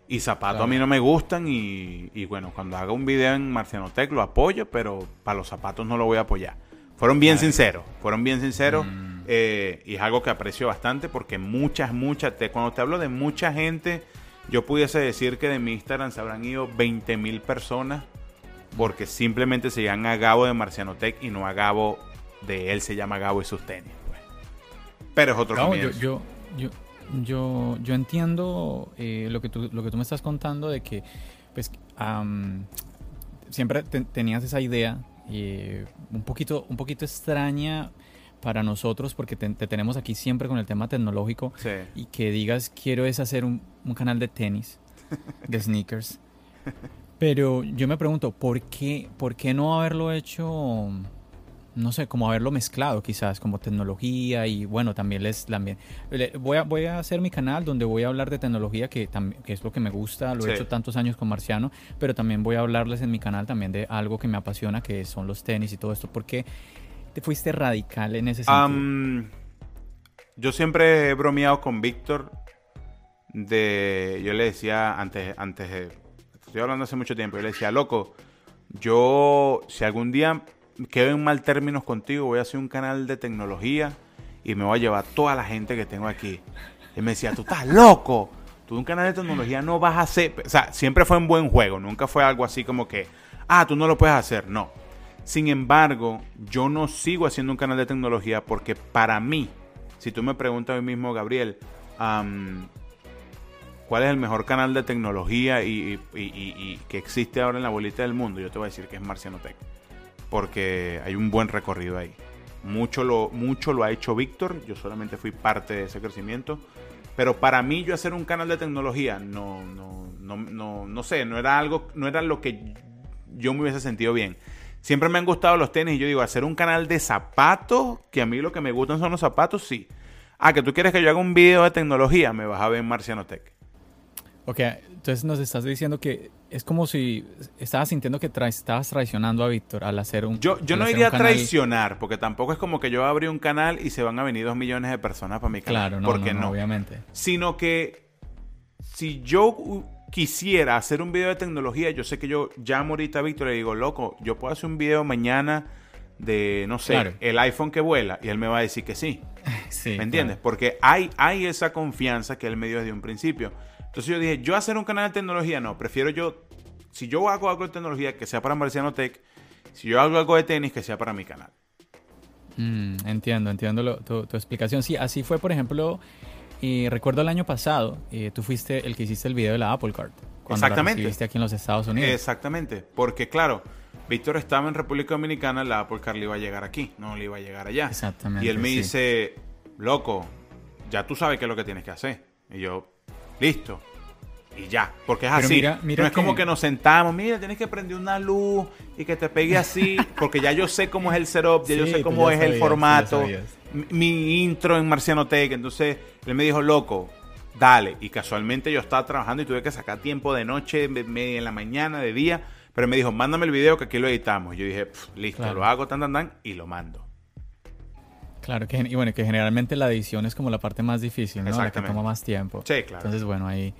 y zapatos a mí no me gustan y, y, bueno, cuando haga un video en Marciano Tech lo apoyo, pero para los zapatos no lo voy a apoyar. Fueron bien sinceros, fueron bien sinceros mm. eh, y es algo que aprecio bastante porque muchas, muchas, cuando te hablo de mucha gente, yo pudiese decir que de mi Instagram se habrán ido 20 mil personas porque simplemente se llaman a Gabo de Marciano Tech y no a Gabo de él se llama Gabo y sus tenis. Pero es otro no, yo, yo, yo, yo, yo entiendo eh, lo, que tú, lo que tú me estás contando de que pues, siempre tenías esa idea eh, un, poquito, un poquito extraña para nosotros porque te, tenemos aquí siempre con el tema tecnológico y que digas quiero es hacer un, un canal de tenis, de sneakers. <laughs> Pero yo me pregunto, ¿por qué, ¿por qué no haberlo hecho no sé, como haberlo mezclado quizás, como tecnología y bueno, también les también. Voy a, voy a hacer mi canal donde voy a hablar de tecnología, que, que es lo que me gusta, lo he hecho tantos años con Marciano, pero también voy a hablarles en mi canal también de algo que me apasiona, que son los tenis y todo esto. ¿Por qué te fuiste radical en ese sentido? yo siempre he bromeado con Víctor de, yo le decía antes, antes estoy hablando hace mucho tiempo, yo le decía, loco, yo si algún día quedo en mal términos contigo, voy a hacer un canal de tecnología y me voy a llevar toda la gente que tengo aquí. Y me decía, tú estás loco. Tú un canal de tecnología no vas a hacer. O sea, siempre fue un buen juego. Nunca fue algo así como que, ah, tú no lo puedes hacer. No. Sin embargo, yo no sigo haciendo un canal de tecnología porque para mí, si tú me preguntas mí mismo, Gabriel, ¿cuál es el mejor canal de tecnología y, que existe ahora en la bolita del mundo? Yo te voy a decir que es Marciano Tech porque hay un buen recorrido ahí. Mucho lo, mucho lo ha hecho Víctor, yo solamente fui parte de ese crecimiento. Pero para mí yo hacer un canal de tecnología, no, no, no, no, no sé, no era algo, no era lo que yo me hubiese sentido bien. Siempre me han gustado los tenis y yo digo, hacer un canal de zapatos, que a mí lo que me gustan son los zapatos, sí. Ah, que tú quieres que yo haga un video de tecnología, me vas a ver en Marciano Tech. Ok, entonces nos estás diciendo que es como si estabas sintiendo que estabas traicionando a Víctor al hacer un. Yo, yo no iría a traicionar, porque tampoco es como que yo abrí un canal y se van a venir dos millones de personas para mi canal. Claro, no, porque no, obviamente. Sino que si yo quisiera hacer un video de tecnología, yo sé que yo llamo ahorita a Víctor y le digo, loco, yo puedo hacer un video mañana de, no sé, el iPhone que vuela, y él me va a decir que sí. <laughs> sí ¿Me entiendes? Porque hay, hay esa confianza que él me dio desde un principio. Entonces yo dije, yo hacer un canal de tecnología, no, prefiero yo, si yo hago algo de tecnología, que sea para Marciano Tech, si yo hago algo de tenis, que sea para mi canal. Mm, entiendo, entiendo tu, explicación. Sí, así fue, por ejemplo, y recuerdo el año pasado, eh, tú fuiste el que hiciste el video de la Apple Card. Exactamente. La aquí en los Estados Unidos. Exactamente, porque claro, Víctor estaba en República Dominicana, la Apple Card le iba a llegar aquí, no le iba a llegar allá. Exactamente. Y él me dice, loco, ya tú sabes qué es lo que tienes que hacer. Y yo, Listo. Y ya, porque es así. no es como que nos sentamos, mira, tienes que prender una luz y que te pegue así, <laughs> porque ya yo sé cómo es el setup, ya yo sé cómo es el formato, mi intro en Marciano Tech. Entonces, él me dijo, loco, dale. Y casualmente yo estaba trabajando y tuve que sacar tiempo de noche, media en la mañana, de día. Pero me dijo, mándame el video que aquí lo editamos. Y yo dije, listo, lo hago, tan, tan, tan, y lo mando. Claro, que, y bueno, que generalmente la edición es como la parte más difícil, ¿no? La que toma más tiempo. Sí, claro. Entonces, bueno, ahí...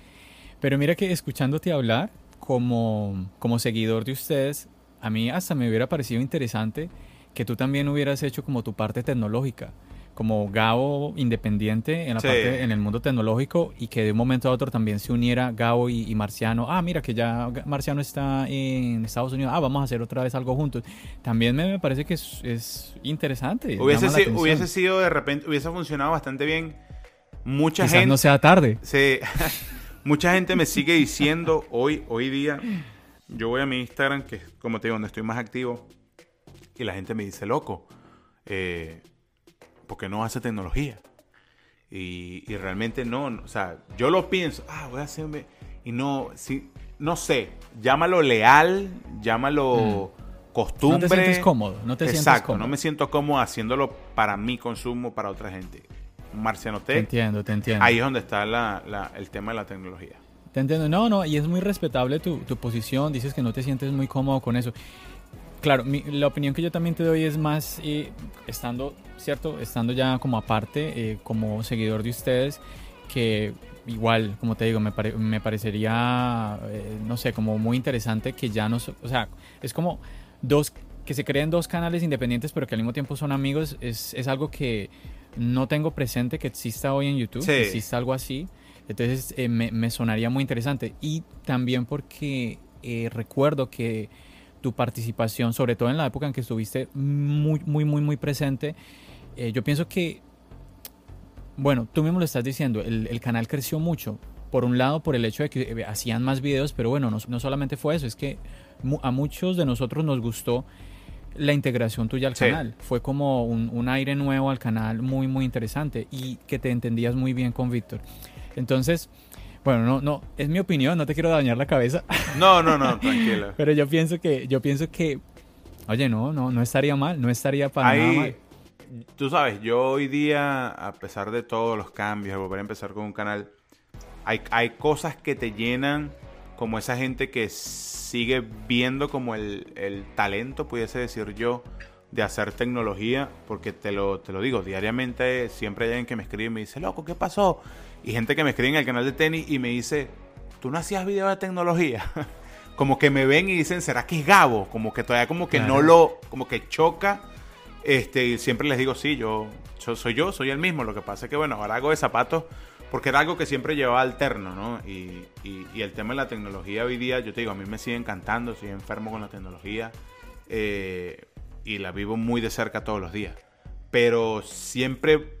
Pero mira que escuchándote hablar, como, como seguidor de ustedes, a mí hasta me hubiera parecido interesante que tú también hubieras hecho como tu parte tecnológica como Gabo independiente en la parte en el mundo tecnológico y que de un momento a otro también se uniera Gabo y, Marciano. Ah, mira que ya Marciano está en Estados Unidos. Ah, vamos a hacer otra vez algo juntos. También me, parece que es, interesante. Hubiese, sido, hubiese sido de repente, hubiese funcionado bastante bien. Mucha Quizás gente. no sea tarde. Sí. <laughs> mucha gente me sigue diciendo hoy, hoy día. Yo voy a mi Instagram, que como te digo, donde estoy más activo. Y la gente me dice, loco. Eh, porque no hace tecnología. Y, realmente no, o sea, yo lo pienso, ah, voy a hacerme, y no, sí, no sé, llámalo leal, llámalo costumbre. No te sientes cómodo, no te Exacto, no me siento cómodo haciéndolo para mi consumo, para otra gente. Marcianote. Te entiendo, te entiendo. Ahí es donde está la- la- el tema de la tecnología. Te entiendo. No, no, y es muy respetable tu, tu posición. Dices que no te sientes muy cómodo con eso. Claro, mi- la opinión que yo también te doy es más eh, estando, ¿cierto? Estando ya como aparte, eh, como seguidor de ustedes, que igual, como te digo, me, pare- me parecería, eh, no sé, como muy interesante que ya no, o sea, es como dos, que se creen dos canales independientes, pero que al mismo tiempo son amigos, es, es algo que no tengo presente que exista hoy en YouTube, Sí. que exista algo así. Entonces eh, me, me sonaría muy interesante. Y también porque eh, recuerdo que tu participación, sobre todo en la época en que estuviste muy, muy, muy, muy presente, eh, yo pienso que, bueno, tú mismo lo estás diciendo, el, el canal creció mucho. Por un lado, por el hecho de que eh, hacían más videos, pero bueno, no, no solamente fue eso, es que a muchos de nosotros nos gustó la integración tuya al Sí. canal. Fue como un, un aire nuevo al canal, muy, muy interesante y que te entendías muy bien con Víctor. Entonces, bueno, no, no, es mi opinión, no te quiero dañar la cabeza, <laughs> No, no, no, tranquila. <laughs> pero yo pienso que, yo pienso que, oye, no, no, no estaría mal, no estaría para nada Ahí, mal. tú sabes, yo hoy día, a pesar de todos los cambios, de volver a empezar con un canal, hay, hay cosas que te llenan como esa gente que sigue viendo como el, el talento, pudiese decir yo, de hacer tecnología, porque te lo, te lo digo, diariamente siempre hay alguien que me escribe y me dice, loco, ¿qué pasó? Y gente que me escribe en el canal de tenis y me dice, ¿tú no hacías videos de tecnología? <laughs> como que me ven y dicen, ¿será que es Gabo? Como que todavía como que no lo, como que choca. Este, y siempre les digo, sí, yo, yo soy yo, soy el mismo. Lo que pasa es que, bueno, ahora hago de zapatos porque era algo que siempre llevaba alterno, ¿no? Y, y- y el tema de la tecnología hoy día, yo te digo, a mí me sigue encantando, soy enfermo con la tecnología eh, y la vivo muy de cerca todos los días. Pero siempre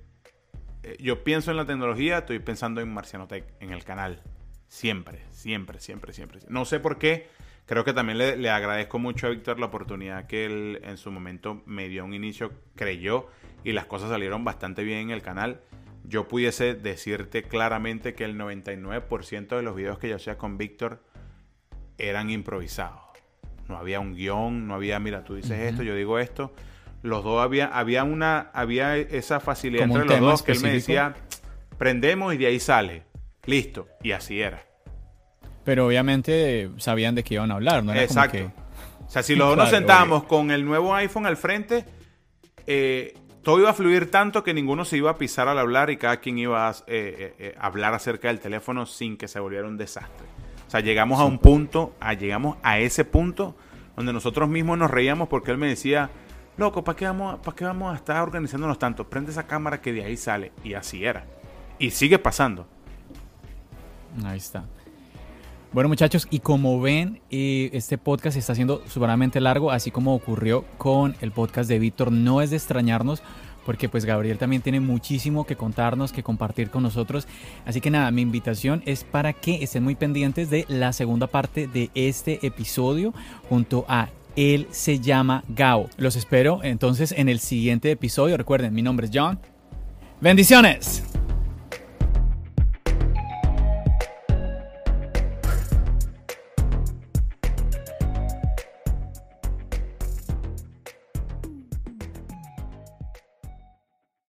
yo pienso en la tecnología, estoy pensando en Marcianotech, en el canal. Siempre, siempre, siempre, siempre. No sé por qué. Creo que también le, le agradezco mucho a Víctor la oportunidad que él en su momento me dio un inicio, creyó y las cosas salieron bastante bien en el canal. Yo pudiese decirte claramente que el 99% de los videos que yo hacía con Víctor eran improvisados. No había un guion, no había, mira, tú dices esto, yo digo esto. Los dos había, había una, había esa facilidad Como entre los dos que él me decía, prendemos y de ahí sale. Listo. Y así era. Pero obviamente sabían de qué iban a hablar, ¿no? Era Exacto. como que... O sea, si los dos nos sentábamos con el nuevo iPhone al frente, eh, todo iba a fluir tanto que ninguno se iba a pisar al hablar y cada quien iba a eh, eh, eh, hablar acerca del teléfono sin que se volviera un desastre. O sea, llegamos a un punto, a, llegamos a ese punto donde nosotros mismos nos reíamos porque él me decía, loco, ¿para qué, vamos, ¿para qué vamos a estar organizándonos tanto? Prende esa cámara que de ahí sale. Y así era. Y sigue pasando. Ahí está. Bueno muchachos, y como ven, eh, este podcast está siendo sumamente largo, así como ocurrió con el podcast de Víctor. No es de extrañarnos, porque pues Gabriel también tiene muchísimo que contarnos, que compartir con nosotros. Así que nada, mi invitación es para que estén muy pendientes de la segunda parte de este episodio junto a Él se llama Gao. Los espero entonces en el siguiente episodio. Recuerden, mi nombre es John. Bendiciones.